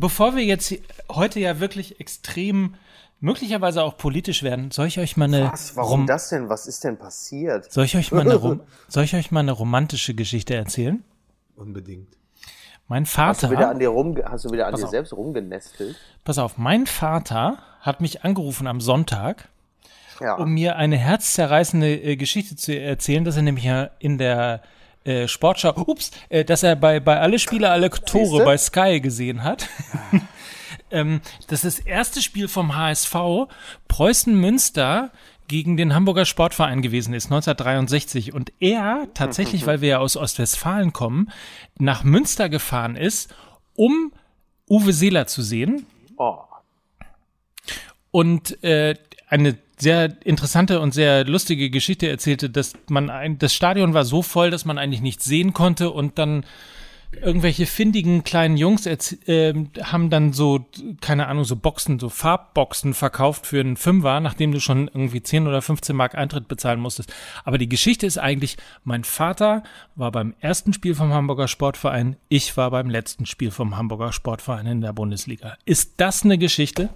bevor wir jetzt heute ja wirklich extrem, möglicherweise auch politisch werden, soll ich euch mal eine. Was? Warum das denn? Was ist denn passiert? Soll ich euch mal eine, soll ich euch mal eine romantische Geschichte erzählen? Unbedingt. Mein Vater. Hast du wieder an dir, rum, hast du wieder an dir selbst rumgenestelt? Pass auf, mein Vater hat mich angerufen am Sonntag, ja. um mir eine herzzerreißende äh, Geschichte zu erzählen, dass er nämlich ja in der äh, Sportschau, ups, äh, dass er bei, bei alle Spiele, alle Tore Siehste? bei Sky gesehen hat. ähm, das ist das erste Spiel vom HSV, Preußen Münster gegen den Hamburger Sportverein gewesen ist, 1963. Und er tatsächlich, weil wir ja aus Ostwestfalen kommen, nach Münster gefahren ist, um Uwe Seeler zu sehen. Oh. Und äh, eine sehr interessante und sehr lustige Geschichte erzählte, dass man ein, das Stadion war so voll, dass man eigentlich nichts sehen konnte und dann irgendwelche findigen kleinen Jungs äh, haben dann so, keine Ahnung, so Boxen, so Farbboxen verkauft für einen Fünfer, nachdem du schon irgendwie 10 oder 15 Mark Eintritt bezahlen musstest. Aber die Geschichte ist eigentlich, mein Vater war beim ersten Spiel vom Hamburger Sportverein, ich war beim letzten Spiel vom Hamburger Sportverein in der Bundesliga. Ist das eine Geschichte?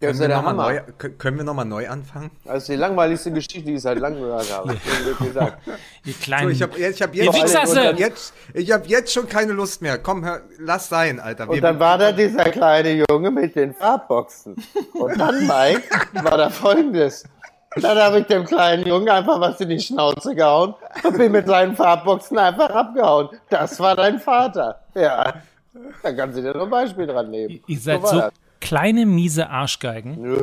Können wir, noch neu, können wir nochmal neu anfangen? Das ist die langweiligste Geschichte, die ich seit langem gehört habe. Die kleinen. So, ich habe ich hab jetzt, jetzt, ich hab jetzt schon keine Lust mehr. Komm, hör, lass sein, Alter. Wir und dann war da dieser kleine Junge mit den Farbboxen. Und dann, Mike, war da folgendes. Dann habe ich dem kleinen Jungen einfach was in die Schnauze gehauen und bin mit seinen Farbboxen einfach abgehauen. Das war dein Vater. Ja. Da kannst du dir noch ein Beispiel dran nehmen. Ihr seid so, so kleine, miese Arschgeigen.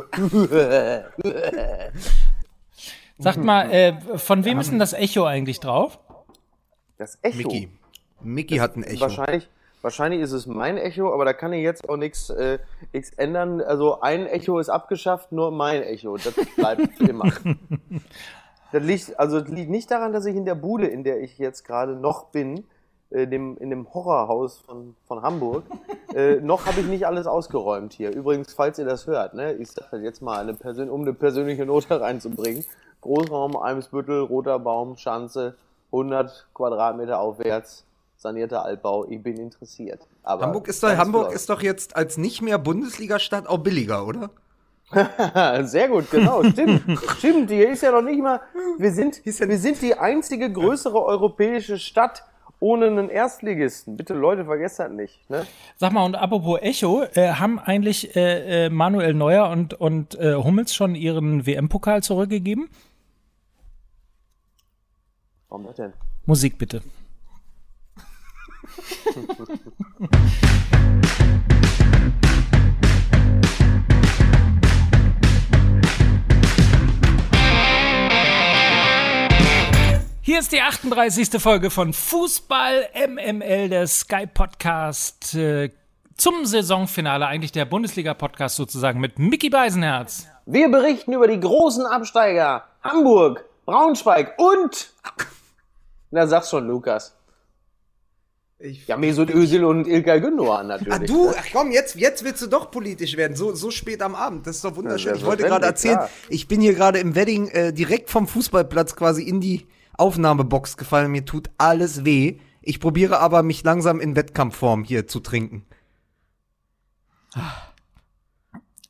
Sagt mal, äh, von wem ist denn das Echo eigentlich drauf? Das Echo? Mickey. Mickey hat ein Echo. Wahrscheinlich, wahrscheinlich ist es mein Echo, aber da kann ich jetzt auch nichts äh, ändern. Also ein Echo ist abgeschafft, nur mein Echo. Das bleibt immer. Das liegt, also das liegt nicht daran, dass ich in der Bude, in der ich jetzt gerade noch bin, äh, dem, in dem Horrorhaus von, von Hamburg. äh, noch habe ich nicht alles ausgeräumt hier. Übrigens, falls ihr das hört, ne, ich sage jetzt mal, eine Persön um eine persönliche Note reinzubringen. Großraum, Eimsbüttel, Roter Baum, Schanze, 100 Quadratmeter aufwärts, sanierter Altbau. Ich bin interessiert. Aber Hamburg ist doch, Hamburg ist doch jetzt als nicht mehr Bundesliga-Stadt auch billiger, oder? Sehr gut, genau, stimmt. stimmt, hier ist ja noch nicht mal, wir sind, wir sind die einzige größere europäische Stadt, ohne einen Erstligisten. Bitte Leute, vergesst das nicht. Ne? Sag mal, und apropos Echo, äh, haben eigentlich äh, äh, Manuel Neuer und, und äh, Hummels schon ihren WM-Pokal zurückgegeben? Warum das denn? Musik bitte. Hier ist die 38. Folge von Fußball MML, der Sky Podcast äh, zum Saisonfinale, eigentlich der Bundesliga-Podcast sozusagen mit Mickey Beisenherz. Wir berichten über die großen Absteiger Hamburg, Braunschweig und. Na, sag's schon, Lukas. Ich, ja, Mesut Özil und Ilkay Gündoğan natürlich. Ah, du, ach komm, jetzt, jetzt willst du doch politisch werden, so, so spät am Abend. Das ist doch wunderschön. Ja, ich wollte gerade erzählen, klar. ich bin hier gerade im Wedding äh, direkt vom Fußballplatz quasi in die Aufnahmebox gefallen. Mir tut alles weh. Ich probiere aber, mich langsam in Wettkampfform hier zu trinken.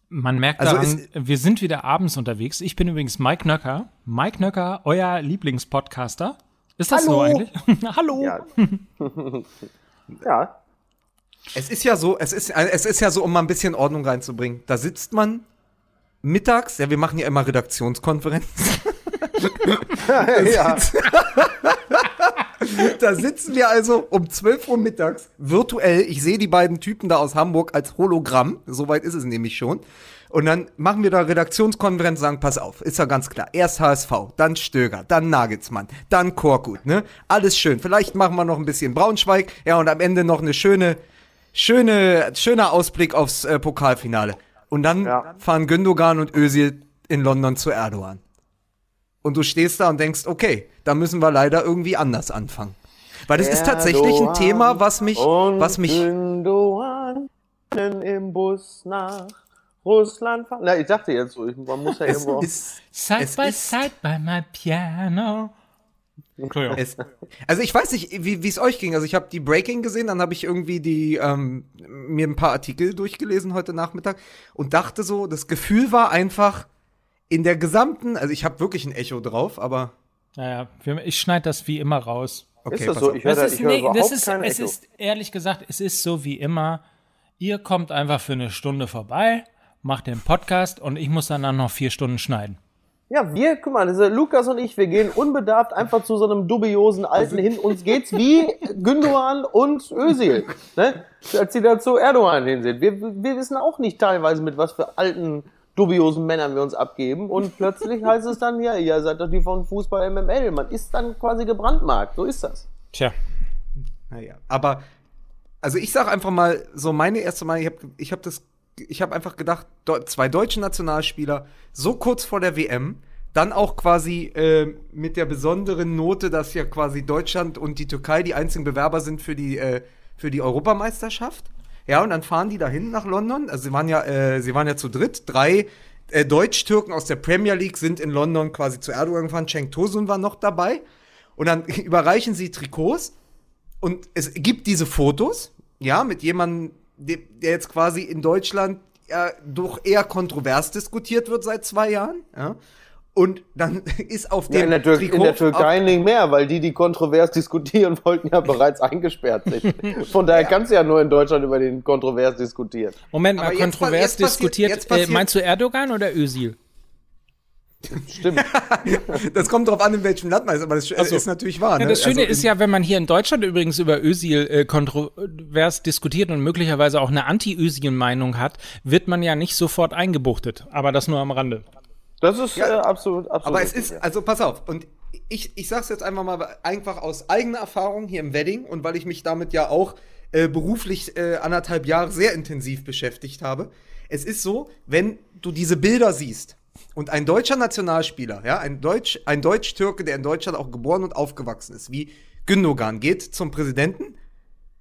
Man merkt also daran, wir sind wieder abends unterwegs. Ich bin übrigens Mike Nöcker. Mike Nöcker, euer Lieblingspodcaster. Ist das Hallo. so eigentlich? Hallo. Ja. ja. Es ist ja so, es ist, es ist ja so, um mal ein bisschen Ordnung reinzubringen. Da sitzt man mittags, ja, wir machen ja immer Redaktionskonferenzen. ja. da sitzen wir also um 12 Uhr mittags virtuell. Ich sehe die beiden Typen da aus Hamburg als Hologramm. Soweit ist es nämlich schon. Und dann machen wir da Redaktionskonferenz, sagen, pass auf, ist ja ganz klar. Erst HSV, dann Stöger, dann Nagelsmann, dann Korkut, ne? Alles schön. Vielleicht machen wir noch ein bisschen Braunschweig, ja, und am Ende noch eine schöne, schöne, schöner Ausblick aufs äh, Pokalfinale. Und dann ja. fahren Gündogan und Özil in London zu Erdogan. Und du stehst da und denkst, okay, da müssen wir leider irgendwie anders anfangen. Weil das ist tatsächlich ein Thema, was mich, was mich. Im Bus nach Russland fahren. Na, ich dachte jetzt so, man muss ja es irgendwo. Ist, side by ist, side by my piano. Es, also ich weiß nicht, wie es euch ging. Also ich habe die Breaking gesehen, dann habe ich irgendwie die ähm, mir ein paar Artikel durchgelesen heute Nachmittag und dachte so, das Gefühl war einfach in der gesamten, also ich habe wirklich ein Echo drauf, aber naja, ich schneide das wie immer raus. Okay, ist das so? Ich höre da, ich hör nee, das ist, kein es Echo. ist ehrlich gesagt, es ist so wie immer. Ihr kommt einfach für eine Stunde vorbei, macht den Podcast und ich muss dann noch vier Stunden schneiden. Ja, wir, guck mal, diese Lukas und ich, wir gehen unbedarft einfach zu so einem dubiosen Alten hin. Uns geht's wie Gündogan und Özil, ne? als sie da zu Erdogan hin sind. Wir, wir wissen auch nicht teilweise, mit was für alten, dubiosen Männern wir uns abgeben. Und plötzlich heißt es dann, ja, ihr seid doch die von Fußball MML. Man ist dann quasi gebrandmarkt. So ist das. Tja. Naja, aber, also ich sag einfach mal, so meine erste Mal, ich habe ich hab das ich habe einfach gedacht, zwei deutsche Nationalspieler so kurz vor der WM, dann auch quasi äh, mit der besonderen Note, dass ja quasi Deutschland und die Türkei die einzigen Bewerber sind für die, äh, für die Europameisterschaft. Ja, und dann fahren die dahin nach London. Also sie waren ja, äh, sie waren ja zu dritt. Drei äh, Deutsch-Türken aus der Premier League sind in London quasi zu Erdogan gefahren. Cenk Tosun war noch dabei. Und dann überreichen sie Trikots. Und es gibt diese Fotos, ja, mit jemandem, der jetzt quasi in Deutschland ja, doch eher kontrovers diskutiert wird seit zwei Jahren. Ja. Und dann ist auf dem ja, in, der Trikot in der Türkei nicht mehr, weil die, die kontrovers diskutieren wollten, ja bereits eingesperrt sich. Von daher ja. kannst du ja nur in Deutschland über den kontrovers diskutieren. Moment mal, kontrovers jetzt diskutiert, jetzt passiert, äh, meinst du Erdogan oder Özil? Stimmt. das kommt drauf an, in welchem Land man ist, aber das so. ist natürlich wahr. Ne? Ja, das Schöne also ist ja, wenn man hier in Deutschland übrigens über Özil äh, kontrovers diskutiert und möglicherweise auch eine Anti-Özil-Meinung hat, wird man ja nicht sofort eingebuchtet. Aber das nur am Rande. Das ist ja, äh, absolut, absolut. Aber es ist, also pass auf, und ich, ich sag's jetzt einfach mal einfach aus eigener Erfahrung hier im Wedding und weil ich mich damit ja auch äh, beruflich äh, anderthalb Jahre sehr intensiv beschäftigt habe. Es ist so, wenn du diese Bilder siehst, und ein deutscher Nationalspieler, ja, ein Deutsch, ein Deutsch-Türke, der in Deutschland auch geboren und aufgewachsen ist, wie Gündogan, geht zum Präsidenten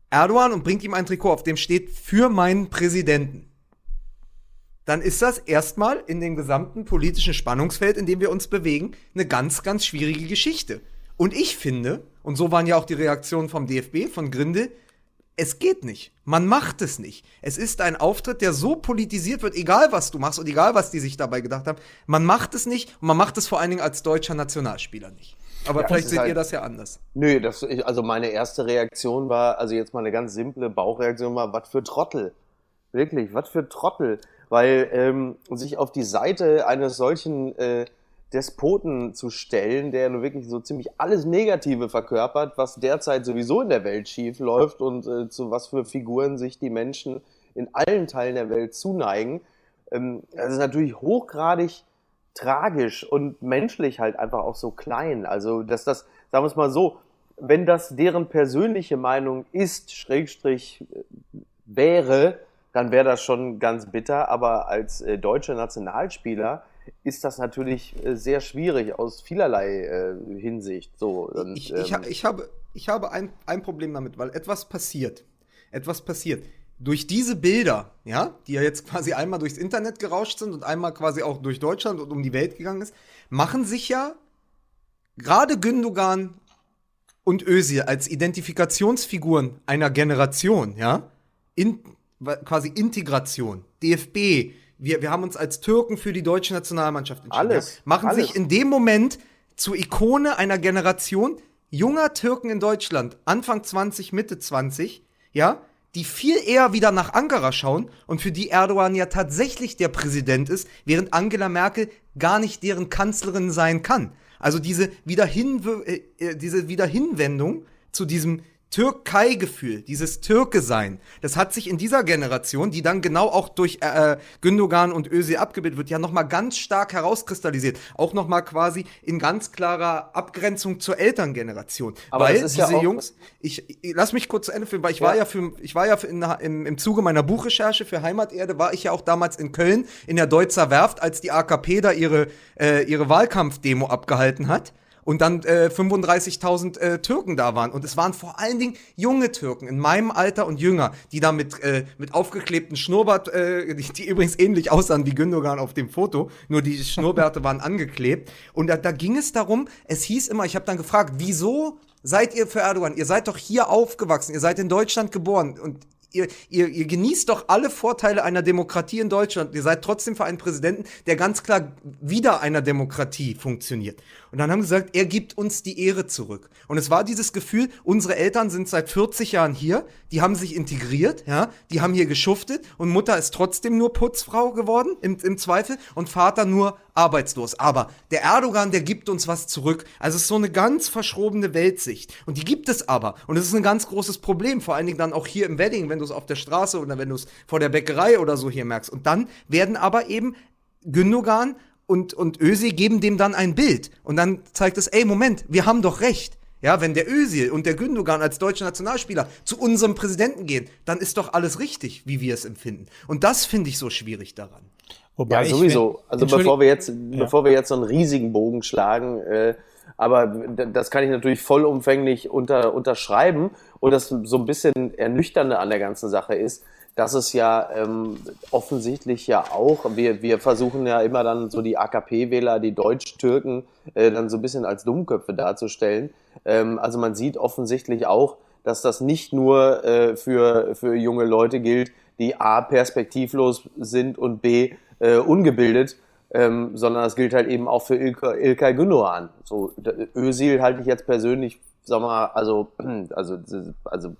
Erdogan und bringt ihm ein Trikot, auf dem steht für meinen Präsidenten. Dann ist das erstmal in dem gesamten politischen Spannungsfeld, in dem wir uns bewegen, eine ganz, ganz schwierige Geschichte. Und ich finde, und so waren ja auch die Reaktionen vom DFB, von Grinde, es geht nicht. Man macht es nicht. Es ist ein Auftritt, der so politisiert wird, egal was du machst und egal was die sich dabei gedacht haben. Man macht es nicht und man macht es vor allen Dingen als deutscher Nationalspieler nicht. Aber ja, vielleicht seht halt, ihr das ja anders. Nö, das, also meine erste Reaktion war, also jetzt mal eine ganz simple Bauchreaktion war, was für Trottel. Wirklich, was für Trottel. Weil ähm, sich auf die Seite eines solchen äh, Despoten zu stellen, der nur wirklich so ziemlich alles Negative verkörpert, was derzeit sowieso in der Welt schief läuft und äh, zu was für Figuren sich die Menschen in allen Teilen der Welt zuneigen. Ähm, das ist natürlich hochgradig tragisch und menschlich halt einfach auch so klein. Also, dass das, sagen wir es mal so, wenn das deren persönliche Meinung ist, Schrägstrich äh, wäre, dann wäre das schon ganz bitter, aber als äh, deutscher Nationalspieler ist das natürlich äh, sehr schwierig aus vielerlei äh, Hinsicht. So, und, ich, ich, ähm, ich, habe, ich habe ein, ein Problem damit, weil etwas passiert. Etwas passiert. Durch diese Bilder, ja, die ja jetzt quasi einmal durchs Internet gerauscht sind und einmal quasi auch durch Deutschland und um die Welt gegangen ist, machen sich ja gerade Gündogan und Özil als Identifikationsfiguren einer Generation, ja, in, quasi Integration, DFB, wir, wir haben uns als Türken für die deutsche Nationalmannschaft entschieden. Alles. Machen alles. sich in dem Moment zur Ikone einer Generation junger Türken in Deutschland, Anfang 20, Mitte 20, ja, die viel eher wieder nach Ankara schauen und für die Erdogan ja tatsächlich der Präsident ist, während Angela Merkel gar nicht deren Kanzlerin sein kann. Also diese Wiederhin äh, äh, diese Wiederhinwendung zu diesem Türkei-Gefühl, dieses Türke-Sein, das hat sich in dieser Generation, die dann genau auch durch äh, Gündogan und Özil abgebildet wird, ja nochmal ganz stark herauskristallisiert. Auch nochmal quasi in ganz klarer Abgrenzung zur Elterngeneration. Aber weil diese ja Jungs, ich, ich, lass mich kurz zu Ende führen, weil ich ja. war ja für, ich war ja für in, im, im Zuge meiner Buchrecherche für Heimaterde, war ich ja auch damals in Köln in der Deutzer Werft, als die AKP da ihre, äh, ihre Wahlkampfdemo abgehalten hat. Und dann äh, 35.000 äh, Türken da waren. Und es waren vor allen Dingen junge Türken in meinem Alter und jünger, die da mit, äh, mit aufgeklebten Schnurrbart, äh, die, die übrigens ähnlich aussahen wie Gündogan auf dem Foto, nur die Schnurrbärte waren angeklebt. Und da, da ging es darum, es hieß immer, ich habe dann gefragt, wieso seid ihr für Erdogan? Ihr seid doch hier aufgewachsen, ihr seid in Deutschland geboren und ihr, ihr, ihr genießt doch alle Vorteile einer Demokratie in Deutschland. Ihr seid trotzdem für einen Präsidenten, der ganz klar wieder einer Demokratie funktioniert. Und dann haben gesagt, er gibt uns die Ehre zurück. Und es war dieses Gefühl, unsere Eltern sind seit 40 Jahren hier, die haben sich integriert, ja, die haben hier geschuftet und Mutter ist trotzdem nur Putzfrau geworden, im, im Zweifel, und Vater nur arbeitslos. Aber der Erdogan, der gibt uns was zurück. Also es ist so eine ganz verschrobene Weltsicht. Und die gibt es aber. Und es ist ein ganz großes Problem, vor allen Dingen dann auch hier im Wedding, wenn du es auf der Straße oder wenn du es vor der Bäckerei oder so hier merkst. Und dann werden aber eben Gündogan und, und Özil geben dem dann ein Bild. Und dann zeigt es, ey, Moment, wir haben doch recht. Ja, wenn der Özil und der Gündogan als deutsche Nationalspieler zu unserem Präsidenten gehen, dann ist doch alles richtig, wie wir es empfinden. Und das finde ich so schwierig daran. Wobei ja, sowieso. also bevor wir jetzt, ja. bevor wir jetzt so einen riesigen Bogen schlagen, äh, aber das kann ich natürlich vollumfänglich unter, unterschreiben. Und das so ein bisschen ernüchternde an der ganzen Sache ist, dass es ja ähm, offensichtlich ja auch, wir, wir versuchen ja immer dann so die AKP-Wähler, die Deutsch-Türken, äh, dann so ein bisschen als Dummköpfe darzustellen. Ähm, also man sieht offensichtlich auch, dass das nicht nur äh, für, für junge Leute gilt, die A, perspektivlos sind und B, äh, ungebildet, ähm, sondern das gilt halt eben auch für Ilkay, Ilkay Gündoğan. So, Özil halte ich jetzt persönlich, sag mal, also, also, also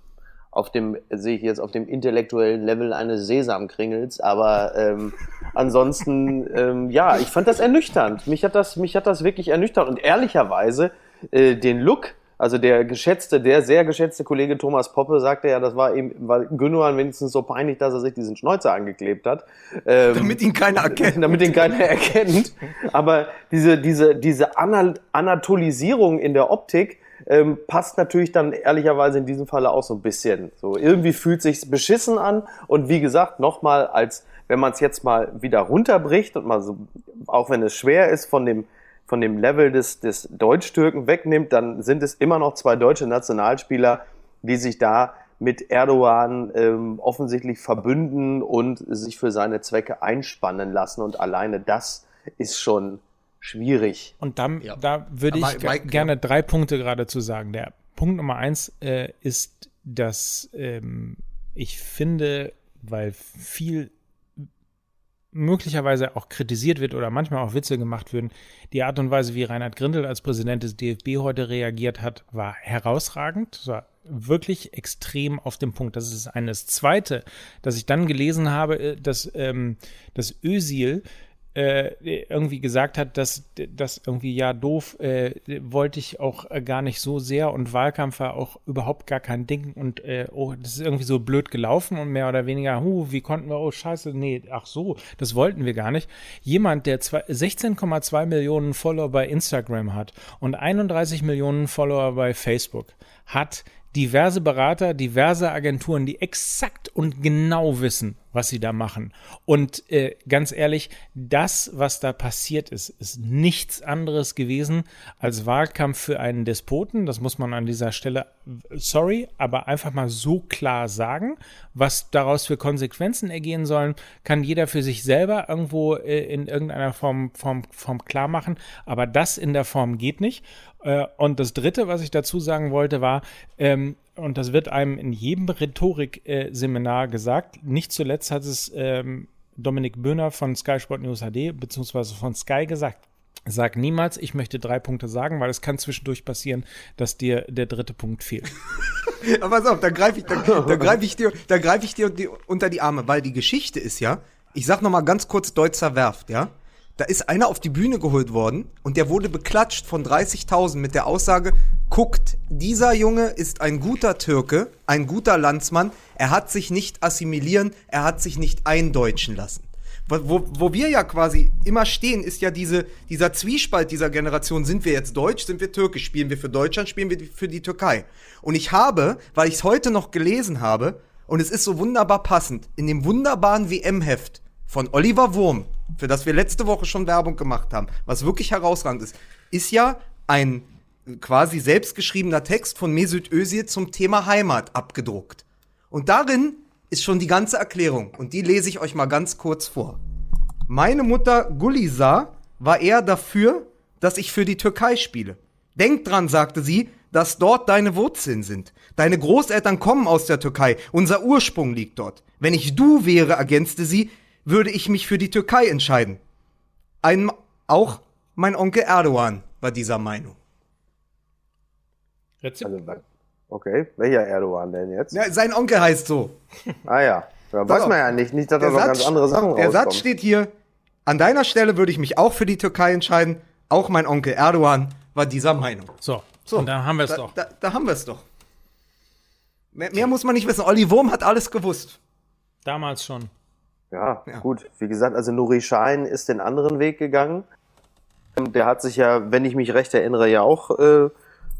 auf dem, sehe ich jetzt auf dem intellektuellen Level eines Sesamkringels, aber ähm, ansonsten, ähm, ja, ich fand das ernüchternd. Mich hat das, mich hat das wirklich ernüchternd und ehrlicherweise äh, den Look, also der geschätzte, der sehr geschätzte Kollege Thomas Poppe sagte ja, das war eben, weil Gündogan wenigstens so peinlich, dass er sich diesen Schnäuzer angeklebt hat. Ähm, damit ihn keiner erkennt. Damit ihn keiner erkennt. Aber diese, diese, diese Anatolisierung in der Optik, ähm, passt natürlich dann ehrlicherweise in diesem Falle auch so ein bisschen. So irgendwie fühlt sich's beschissen an und wie gesagt nochmal als wenn man es jetzt mal wieder runterbricht und mal so, auch wenn es schwer ist von dem von dem Level des des Deutsch-Türken wegnimmt, dann sind es immer noch zwei deutsche Nationalspieler, die sich da mit Erdogan ähm, offensichtlich verbünden und sich für seine Zwecke einspannen lassen und alleine das ist schon schwierig. Und dann, ja. da würde ich Mike, gerne drei Punkte gerade zu sagen. Der Punkt Nummer eins äh, ist, dass ähm, ich finde, weil viel möglicherweise auch kritisiert wird oder manchmal auch Witze gemacht würden. Die Art und Weise, wie Reinhard Grindel als Präsident des DFB heute reagiert hat, war herausragend. Das war wirklich extrem auf dem Punkt. Das ist eines. Zweite, dass ich dann gelesen habe, äh, dass, ähm, dass Ösil äh, irgendwie gesagt hat, dass das irgendwie ja doof äh, wollte ich auch äh, gar nicht so sehr und Wahlkampf war auch überhaupt gar kein Ding und äh, oh, das ist irgendwie so blöd gelaufen und mehr oder weniger, hu, wie konnten wir, oh scheiße, nee, ach so, das wollten wir gar nicht. Jemand, der 16,2 Millionen Follower bei Instagram hat und 31 Millionen Follower bei Facebook, hat diverse Berater, diverse Agenturen, die exakt und genau wissen, was sie da machen. Und äh, ganz ehrlich, das, was da passiert ist, ist nichts anderes gewesen als Wahlkampf für einen Despoten. Das muss man an dieser Stelle, sorry, aber einfach mal so klar sagen. Was daraus für Konsequenzen ergehen sollen, kann jeder für sich selber irgendwo äh, in irgendeiner Form, Form, Form klar machen. Aber das in der Form geht nicht. Äh, und das Dritte, was ich dazu sagen wollte, war, ähm, und das wird einem in jedem Rhetorik-Seminar gesagt, nicht zuletzt hat es ähm, Dominik Böhner von Sky Sport News HD beziehungsweise von Sky gesagt. Sag niemals, ich möchte drei Punkte sagen, weil es kann zwischendurch passieren, dass dir der dritte Punkt fehlt. Aber pass auf, da greife ich, da, da greif ich dir, da greife ich dir unter die Arme, weil die Geschichte ist ja, ich sag noch mal ganz kurz Deutzer Werft, ja? Da ist einer auf die Bühne geholt worden und der wurde beklatscht von 30.000 mit der Aussage, guckt, dieser Junge ist ein guter Türke, ein guter Landsmann, er hat sich nicht assimilieren, er hat sich nicht eindeutschen lassen. Wo, wo wir ja quasi immer stehen, ist ja diese, dieser Zwiespalt dieser Generation. Sind wir jetzt deutsch, sind wir türkisch? Spielen wir für Deutschland, spielen wir für die Türkei? Und ich habe, weil ich es heute noch gelesen habe, und es ist so wunderbar passend, in dem wunderbaren WM-Heft von Oliver Wurm, für das wir letzte Woche schon Werbung gemacht haben, was wirklich herausragend ist, ist ja ein quasi selbstgeschriebener Text von Mesut Özil zum Thema Heimat abgedruckt. Und darin ist schon die ganze Erklärung. Und die lese ich euch mal ganz kurz vor. Meine Mutter Gulisa war eher dafür, dass ich für die Türkei spiele. Denk dran, sagte sie, dass dort deine Wurzeln sind. Deine Großeltern kommen aus der Türkei. Unser Ursprung liegt dort. Wenn ich du wäre, ergänzte sie, würde ich mich für die Türkei entscheiden. Ein, auch mein Onkel Erdogan war dieser Meinung. Also, okay, welcher Erdogan denn jetzt? Ja, sein Onkel heißt so. Ah ja, da weiß man ja nicht, nicht, dass da noch ganz andere Sachen Der rauskommen. Satz steht hier, an deiner Stelle würde ich mich auch für die Türkei entscheiden. Auch mein Onkel Erdogan war dieser Meinung. So, So, und da haben wir es doch. Da, da haben wir es doch. Mehr, mehr muss man nicht wissen. Olli Wurm hat alles gewusst. Damals schon. Ja, Ja. gut. Wie gesagt, also Nuri Schein ist den anderen Weg gegangen. Ähm, Der hat sich ja, wenn ich mich recht erinnere, ja auch äh,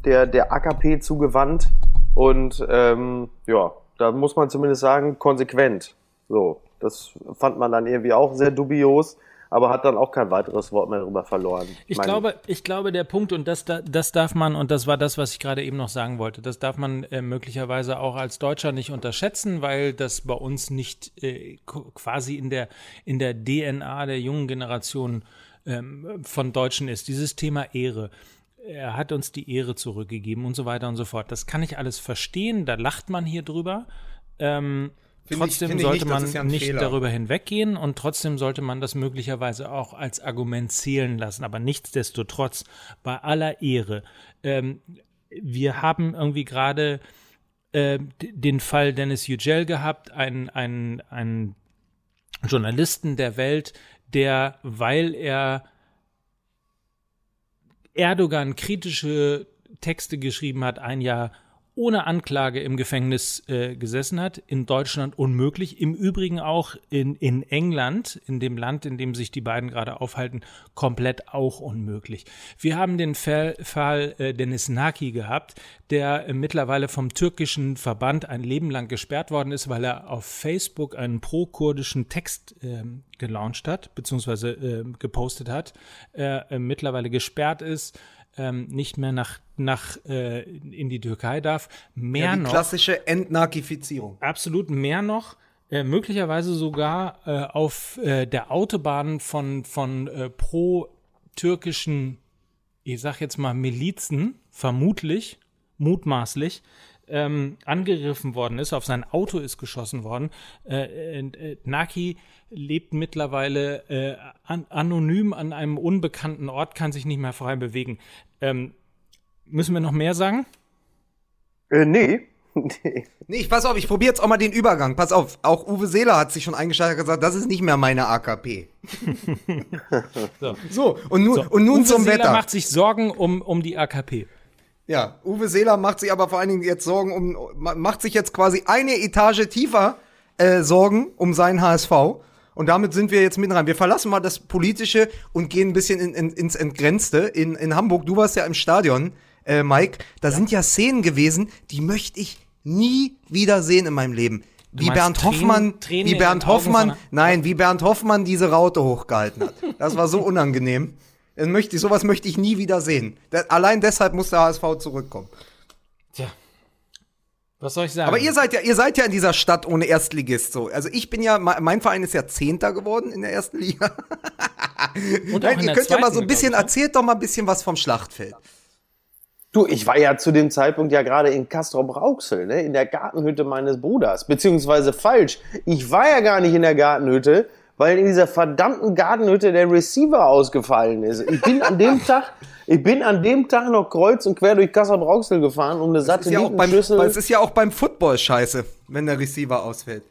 der, der AKP zugewandt. Und ähm, ja, da muss man zumindest sagen, konsequent. So, das fand man dann irgendwie auch sehr dubios, aber hat dann auch kein weiteres Wort mehr darüber verloren. Ich Mein- glaube, ich glaube, der Punkt, und das, da- das darf man, und das war das, was ich gerade eben noch sagen wollte, das darf man äh, möglicherweise auch als Deutscher nicht unterschätzen, weil das bei uns nicht äh, qu- quasi in der, in der DNA der jungen Generation ähm, von Deutschen ist. Dieses Thema Ehre. Er hat uns die Ehre zurückgegeben und so weiter und so fort. Das kann ich alles verstehen, da lacht man hier drüber. Ähm, Trotzdem ich sollte nicht, man ja nicht Fehler. darüber hinweggehen und trotzdem sollte man das möglicherweise auch als Argument zählen lassen. Aber nichtsdestotrotz, bei aller Ehre, ähm, wir haben irgendwie gerade äh, den Fall Dennis Yücel gehabt, einen, einen, einen Journalisten der Welt, der, weil er Erdogan kritische Texte geschrieben hat, ein Jahr ohne Anklage im Gefängnis äh, gesessen hat. In Deutschland unmöglich. Im Übrigen auch in, in England, in dem Land, in dem sich die beiden gerade aufhalten, komplett auch unmöglich. Wir haben den Fall, Fall äh, Dennis Naki gehabt, der äh, mittlerweile vom türkischen Verband ein Leben lang gesperrt worden ist, weil er auf Facebook einen pro-kurdischen Text ähm, gelauncht hat, beziehungsweise äh, gepostet hat, äh, äh, mittlerweile gesperrt ist, ähm, nicht mehr nach, nach äh, in die Türkei darf. Mehr Ja, die noch, klassische Entnakifizierung. absolut mehr noch, äh, möglicherweise sogar äh, auf äh, der Autobahn von, von äh, pro-türkischen, ich sag jetzt mal Milizen, vermutlich, mutmaßlich, ähm, angegriffen worden ist, auf sein Auto ist geschossen worden. Äh, äh, äh, Naki lebt mittlerweile äh, an, anonym an einem unbekannten Ort, kann sich nicht mehr frei bewegen. Ähm, müssen wir noch mehr sagen? Äh, nee. nee. Nee, ich pass auf, ich probiere jetzt auch mal den Übergang. Pass auf, auch Uwe Seeler hat sich schon eingeschaltet und gesagt, das ist nicht mehr meine AKP. So. So, und nun, So, und nun Uwe zum Seeler Wetter. macht sich Sorgen um, um die AKP. Ja, Uwe Seeler macht sich aber vor allen Dingen jetzt Sorgen um, ma- macht sich jetzt quasi eine Etage tiefer äh, Sorgen um seinen HSV. Und damit sind wir jetzt mitten rein. Wir verlassen mal das Politische und gehen ein bisschen in, in, ins Entgrenzte. In, in Hamburg, du warst ja im Stadion, äh, Mike. Da sind ja Szenen gewesen, die möchte ich nie wieder sehen in meinem Leben. Wie Bernd Tränen- Hoffmann, Tränen wie Bernd Hoffmann, nein, wie Bernd Hoffmann diese Raute hochgehalten hat. Das war so unangenehm. Das möchte sowas möchte ich nie wieder sehen. Da- Allein deshalb muss der HSV zurückkommen. Tja. Was soll ich sagen? Aber ihr seid ja, ihr seid ja in dieser Stadt ohne Erstligist so. Also ich bin ja, me- mein Verein ist ja Zehnter geworden in der ersten Liga. Und Nein, in ihr könnt ja mal so ein bisschen, ich, ne? erzählt doch mal ein bisschen was vom Schlachtfeld. Du, ich war ja zu dem Zeitpunkt ja gerade in Castrop-Rauxel, ne, in der Gartenhütte meines Bruders. Beziehungsweise falsch. Ich war ja gar nicht in der Gartenhütte, weil in dieser verdammten Gartenhütte der Receiver ausgefallen ist. Ich bin an dem Tag, ich bin an dem Tag noch kreuz und quer durch Castrop-Rauxel gefahren, um eine Ist ja Satellitenschüssel. es ist ja auch beim Football scheiße, wenn der Receiver ausfällt.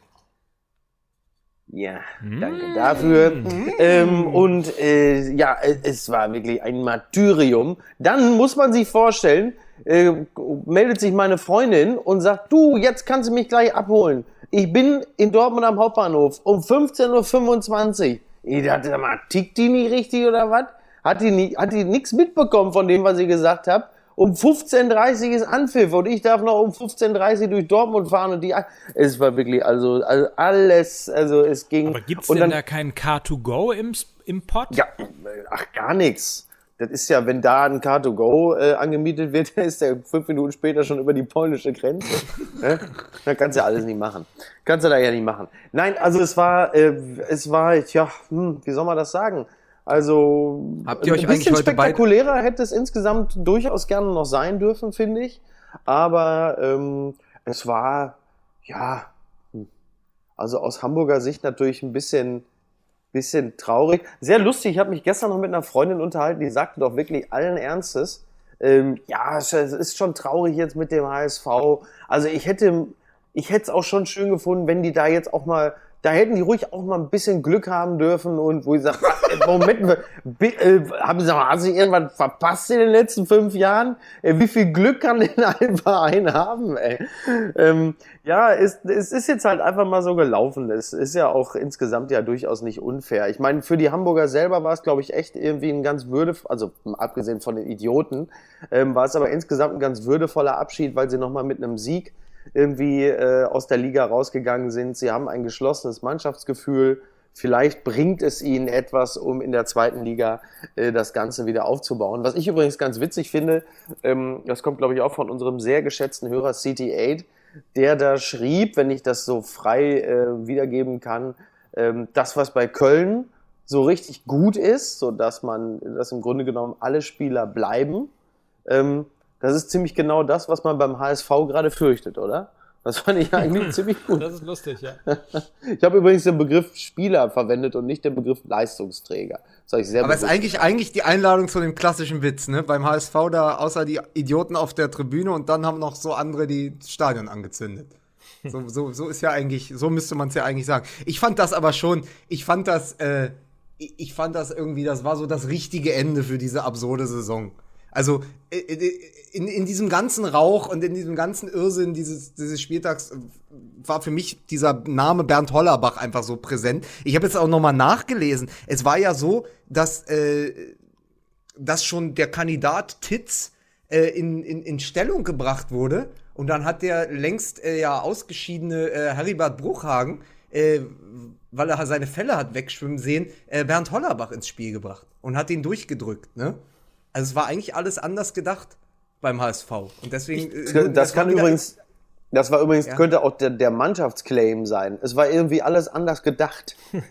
Ja, danke dafür. Ähm, und äh, ja, es war wirklich ein Martyrium. Dann muss man sich vorstellen, äh, meldet sich meine Freundin und sagt, du, jetzt kannst du mich gleich abholen. Ich bin in Dortmund am Hauptbahnhof um 15.25 Uhr. Ich dachte, sag mal, tickt die nicht richtig oder was? Hat die, nie- hat die nichts mitbekommen von dem, was ich gesagt habe? Um 15.30 Uhr ist Anpfiff und ich darf noch um 15.30 Uhr durch Dortmund fahren und die, es war wirklich, also, also alles, also es ging. Aber gibt's und denn dann, da keinen Car2Go im, im Pod? ja, ach, gar nichts. Das ist ja, wenn da ein Car2Go äh, angemietet wird, ist der fünf Minuten später schon über die polnische Grenze. ne? Da kannst du ja alles nicht machen. Kannst du da ja nicht machen. Nein, also es war, äh, es war, ja, hm, wie soll man das sagen? Also Habt ihr euch ein bisschen spektakulärer hätte es insgesamt durchaus gerne noch sein dürfen, finde ich. Aber ähm, es war, ja, hm, also aus Hamburger Sicht natürlich ein bisschen, bisschen traurig. Sehr lustig, ich habe mich gestern noch mit einer Freundin unterhalten, die sagte doch wirklich allen Ernstes, ähm, ja, es ist schon traurig jetzt mit dem HSV. Also ich hätte, ich hätte es auch schon schön gefunden, wenn die da jetzt auch mal, da hätten die ruhig auch mal ein bisschen Glück haben dürfen und wo ich sage, Moment, bi- äh, haben sie, haben sie irgendwas verpasst in den letzten fünf Jahren? Äh, wie viel Glück kann denn ein Verein haben, ey? Ähm, ja, es, es ist jetzt halt einfach mal so gelaufen. Es ist ja auch insgesamt ja durchaus nicht unfair. Ich meine, für die Hamburger selber war es, glaube ich, echt irgendwie ein ganz würde, also abgesehen von den Idioten, ähm, war es aber insgesamt ein ganz würdevoller Abschied, weil sie nochmal mit einem Sieg irgendwie äh, aus der Liga rausgegangen sind. Sie haben ein geschlossenes Mannschaftsgefühl. Vielleicht bringt es ihnen etwas, um in der zweiten Liga äh, das Ganze wieder aufzubauen. Was ich übrigens ganz witzig finde, ähm, das kommt, glaube ich, auch von unserem sehr geschätzten Hörer CT8, der da schrieb, wenn ich das so frei äh, wiedergeben kann, ähm, das, was bei Köln so richtig gut ist, so dass man, dass im Grunde genommen alle Spieler bleiben, ähm, das ist ziemlich genau das, was man beim HSV gerade fürchtet, oder? Das fand ich eigentlich ziemlich gut. Das ist lustig, ja. Ich habe übrigens den Begriff Spieler verwendet und nicht den Begriff Leistungsträger. Das ich sehr Aber es ist eigentlich, eigentlich die Einladung zu dem klassischen Witz, ne? Beim HSV da außer die Idioten auf der Tribüne und dann haben noch so andere die Stadion angezündet. So, so, so ist ja eigentlich, so müsste man es ja eigentlich sagen. Ich fand das aber schon, ich fand das, äh, ich ich fand das irgendwie, das war so das richtige Ende für diese absurde Saison. Also äh, äh, in, in diesem ganzen Rauch und in diesem ganzen Irrsinn dieses, dieses Spieltags äh, war für mich dieser Name Bernd Hollerbach einfach so präsent. Ich habe jetzt auch noch mal nachgelesen. Es war ja so, dass äh, dass schon der Kandidat Titz äh, in, in, in Stellung gebracht wurde. Und dann hat der längst äh, ja ausgeschiedene äh, Heribert Bruchhagen, äh, weil er seine Fälle hat wegschwimmen sehen, äh, Bernd Hollerbach ins Spiel gebracht und hat ihn durchgedrückt. Ne? Also es war eigentlich alles anders gedacht beim HSV. Und deswegen. äh, Das kann war wieder- übrigens, das war übrigens, Ja. könnte auch der, der Mannschaftsclaim sein. Es war irgendwie alles anders gedacht.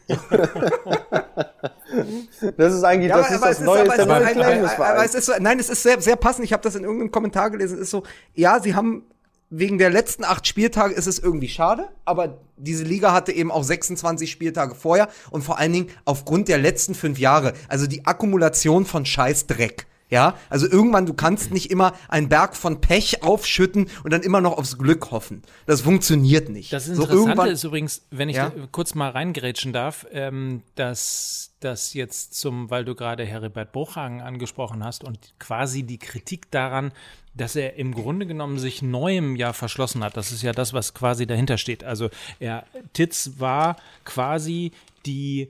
das ist eigentlich, Ja, das aber, ist das es ist, neue, ist der neue Claim des Vereins. es ist so, nein, es ist sehr, sehr passend. Ich habe das in irgendeinem Kommentar gelesen. Es ist so, ja, sie haben wegen der letzten acht Spieltage ist es irgendwie schade, aber diese Liga hatte eben auch 26 Spieltage vorher und vor allen Dingen aufgrund der letzten fünf Jahre, also die Akkumulation von Scheißdreck. Ja, also irgendwann, du kannst nicht immer einen Berg von Pech aufschütten und dann immer noch aufs Glück hoffen. Das funktioniert nicht. Das So Interessante irgendwann- ist übrigens, wenn ich Ja? kurz mal reingrätschen darf, ähm, dass das jetzt zum, weil du gerade Heribert Bruchhagen angesprochen hast und quasi die Kritik daran, dass er im Grunde genommen sich neuem ja verschlossen hat. Das ist ja das, was quasi dahinter steht. Also er, Titz war quasi die,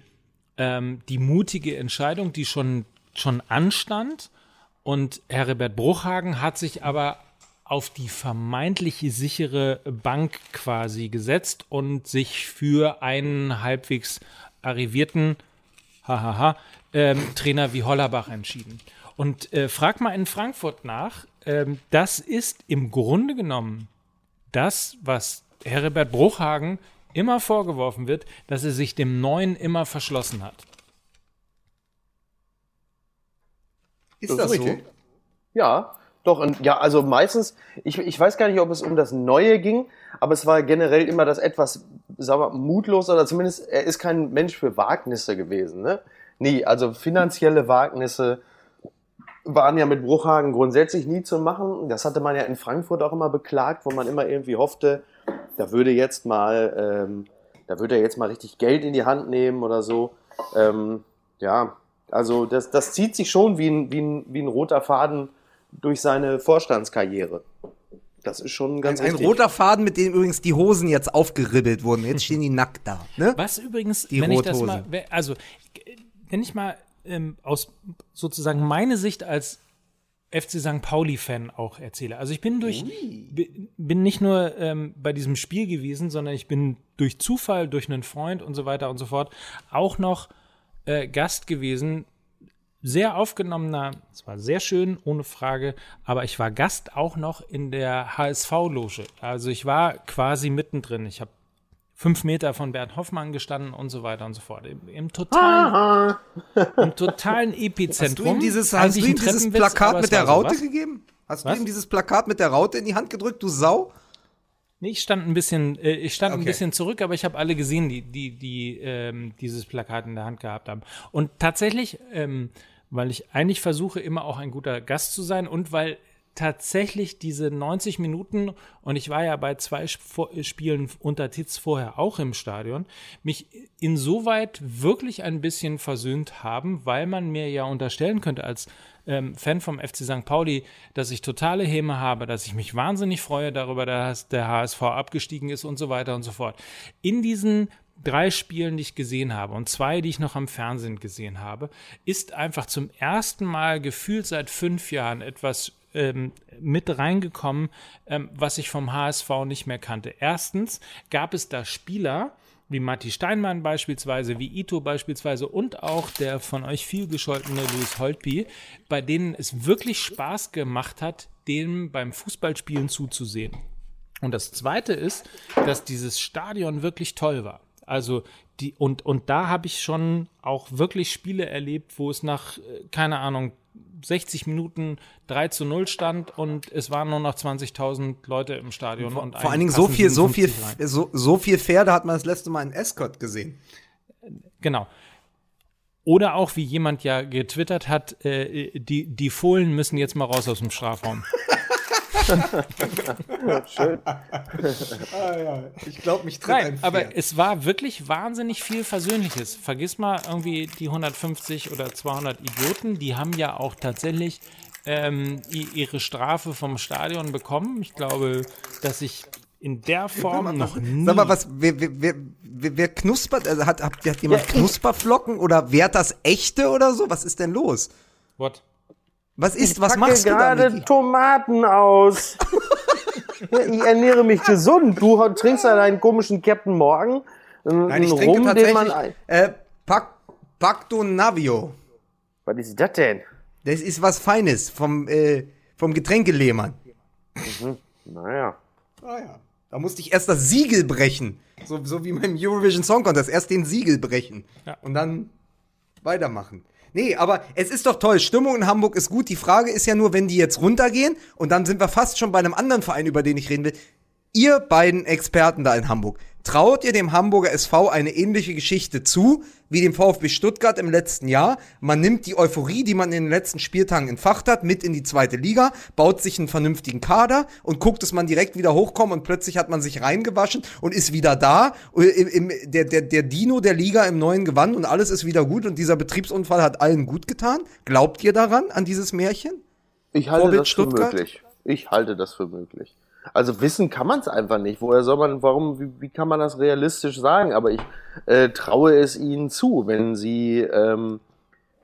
ähm, die mutige Entscheidung, die schon, schon anstand. Und Heribert Bruchhagen hat sich aber auf die vermeintliche sichere Bank quasi gesetzt und sich für einen halbwegs arrivierten hahaha, ähm, Trainer wie Hollerbach entschieden. Und äh, frag mal in Frankfurt nach, ähm, das ist im Grunde genommen das, was Heribert Bruchhagen immer vorgeworfen wird, dass er sich dem Neuen immer verschlossen hat. Ist das so? richtig. Ja, doch, und ja, also meistens, ich, ich weiß gar nicht, ob es um das Neue ging, aber es war generell immer das etwas, sagen wir, mutlos oder zumindest, er ist kein Mensch für Wagnisse gewesen, ne? Nie, also finanzielle Wagnisse waren ja mit Bruchhagen grundsätzlich nie zu machen. Das hatte man ja in Frankfurt auch immer beklagt, wo man immer irgendwie hoffte, da würde jetzt mal, ähm, da würde er jetzt mal richtig Geld in die Hand nehmen oder so. Ähm, ja, also das, das zieht sich schon wie ein, wie, ein, wie ein roter Faden durch seine Vorstandskarriere. Das ist schon ganz Ein, ein roter Faden, mit dem übrigens die Hosen jetzt aufgeribbelt wurden. Jetzt stehen die nackt da. Ne? Was übrigens, Die wenn ich das Rothose. mal, also wenn ich mal ähm, aus sozusagen meine Sicht als FC St. Pauli-Fan auch erzähle. Also ich bin durch, bi- bin nicht nur ähm, bei diesem Spiel gewesen, sondern ich bin durch Zufall, durch einen Freund und so weiter und so fort auch noch äh, Gast gewesen sehr aufgenommener, es war sehr schön, ohne Frage, aber ich war Gast auch noch in der HSV-Loge. Also ich war quasi mittendrin. Ich habe fünf Meter von Bernd Hoffmann gestanden und so weiter und so fort. Im, im totalen, im totalen Epizentrum. Hast du ihm dieses, hast du ihm dieses Plakat mit der Raute so, gegeben? Hast was? du ihm dieses Plakat mit der Raute in die Hand gedrückt, du Sau? Nee, ich stand ein bisschen, äh, ich stand okay. ein bisschen zurück, aber ich habe alle gesehen, die, die, die ähm, dieses Plakat in der Hand gehabt haben. Und tatsächlich, ähm, weil ich eigentlich versuche, immer auch ein guter Gast zu sein und weil tatsächlich diese 90 Minuten, und ich war ja bei zwei Spielen unter Titz vorher auch im Stadion, mich insoweit wirklich ein bisschen versöhnt haben, weil man mir ja unterstellen könnte als ähm, Fan vom FC St. Pauli, dass ich totale Häme habe, dass ich mich wahnsinnig freue darüber, dass der HSV abgestiegen ist und so weiter und so fort. In diesen drei Spielen, die ich gesehen habe und zwei, die ich noch am Fernsehen gesehen habe, ist einfach zum ersten Mal gefühlt seit fünf Jahren etwas ähm, mit reingekommen, ähm, was ich vom HSV nicht mehr kannte. Erstens gab es da Spieler, wie Matti Steinmann beispielsweise, wie Ito beispielsweise und auch der von euch viel gescholtene Louis Holtby, bei denen es wirklich Spaß gemacht hat, denen beim Fußballspielen zuzusehen. Und das Zweite ist, dass dieses Stadion wirklich toll war. Also die, und, und da habe ich schon auch wirklich Spiele erlebt, wo es nach, äh, keine Ahnung, 60 Minuten 3 zu 0 stand und es waren nur noch 20.000 Leute im Stadion. Vor, und vor allen Dingen so viel, so viel, so, so viel Pferde hat man das letzte Mal in Escort gesehen. Genau. Oder auch, wie jemand ja getwittert hat, äh, die, die Fohlen müssen jetzt mal raus aus dem Strafraum. Schön. ah, ja. Ich glaube, mich tritt Nein, aber es war wirklich wahnsinnig viel Versöhnliches. Vergiss mal irgendwie die 150 oder 200 Idioten, die haben ja auch tatsächlich ähm, ihre Strafe vom Stadion bekommen. Ich glaube, dass ich in der Form mal, noch nie. Sag mal, was, wer, wer, wer, wer knuspert, also hat, hat, hat jemand ja, Knusperflocken oder wehrt das echte oder so? Was ist denn los? What? Was ist, ich was machst du gerade Tomaten aus. ich ernähre mich gesund. Du trinkst ja deinen komischen Captain Morgan. Nein, ich trinke Rum, tatsächlich man, äh, Pac, Pacto Navio. Was ist das denn? Das ist was Feines vom, äh, vom Getränkelehmann. Mhm. Naja. Ah ja. Da musste ich erst das Siegel brechen. So, so wie beim Eurovision Song Contest. Erst den Siegel brechen. Ja. Und dann weitermachen. Nee, aber es ist doch toll. Stimmung in Hamburg ist gut. Die Frage ist ja nur, wenn die jetzt runtergehen und dann sind wir fast schon bei einem anderen Verein, über den ich reden will. Ihr beiden Experten da in Hamburg, traut ihr dem Hamburger SV eine ähnliche Geschichte zu wie dem VfB Stuttgart im letzten Jahr? Man nimmt die Euphorie, die man in den letzten Spieltagen entfacht hat, mit in die zweite Liga, baut sich einen vernünftigen Kader und guckt, dass man direkt wieder hochkommt und plötzlich hat man sich reingewaschen und ist wieder da. Im, im, der, der, der Dino der Liga im neuen Gewand und alles ist wieder gut und dieser Betriebsunfall hat allen gut getan. Glaubt ihr daran, an dieses Märchen? Ich halte Vorbild das für Stuttgart? möglich. Ich halte das für möglich. Also wissen kann man es einfach nicht. Woher soll man, warum, wie, wie, kann man das realistisch sagen? Aber ich äh, traue es ihnen zu, wenn sie, ähm,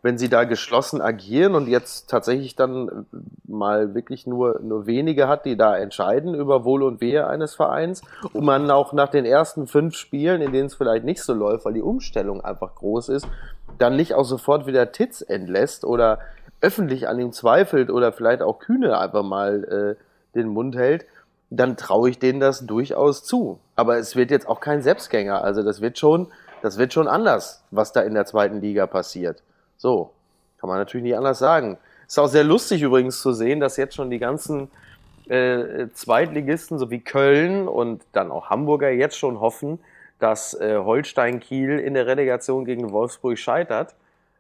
wenn sie da geschlossen agieren und jetzt tatsächlich dann mal wirklich nur, nur wenige hat, die da entscheiden über Wohl und Wehe eines Vereins und man auch nach den ersten fünf Spielen, in denen es vielleicht nicht so läuft, weil die Umstellung einfach groß ist, dann nicht auch sofort wieder Titz entlässt oder öffentlich an ihm zweifelt oder vielleicht auch Kühne einfach mal äh, den Mund hält, dann traue ich denen das durchaus zu. Aber es wird jetzt auch kein Selbstgänger. Also das wird schon, das wird schon anders, was da in der zweiten Liga passiert. So, kann man natürlich nicht anders sagen. Ist auch sehr lustig übrigens zu sehen, dass jetzt schon die ganzen äh, Zweitligisten, so wie Köln und dann auch Hamburger, jetzt schon hoffen, dass äh, Holstein Kiel in der Relegation gegen Wolfsburg scheitert.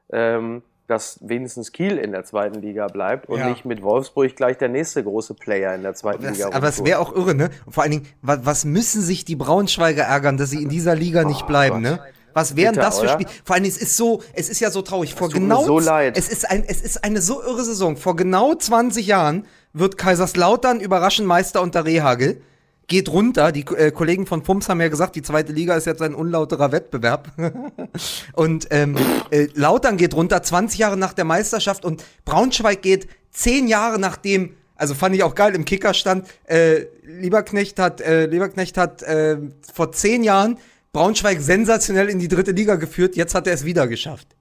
Ähm, dass wenigstens Kiel in der zweiten Liga bleibt und ja. nicht mit Wolfsburg gleich der nächste große Player in der zweiten das, Liga. Aber es wäre auch irre, ne? Und vor allen Dingen, was, was, müssen sich die Braunschweiger ärgern, dass sie in dieser Liga oh, nicht bleiben, Gott. ne? Was wären Bitter, das für Spiele? Vor allen Dingen, es ist so, es ist ja so traurig. Vor genau, so leid. es ist ein, es ist eine so irre Saison. Vor genau 20 Jahren wird Kaiserslautern überraschend Meister unter Rehagel geht runter. Die äh, Kollegen von Pumps haben ja gesagt, die zweite Liga ist jetzt ein unlauterer Wettbewerb. und ähm, äh, Lautern geht runter, 20 Jahre nach der Meisterschaft und Braunschweig geht 10 Jahre nachdem also fand ich auch geil im Kicker stand, äh, Lieberknecht hat, äh, Lieberknecht hat äh, vor zehn Jahren Braunschweig sensationell in die dritte Liga geführt, jetzt hat er es wieder geschafft.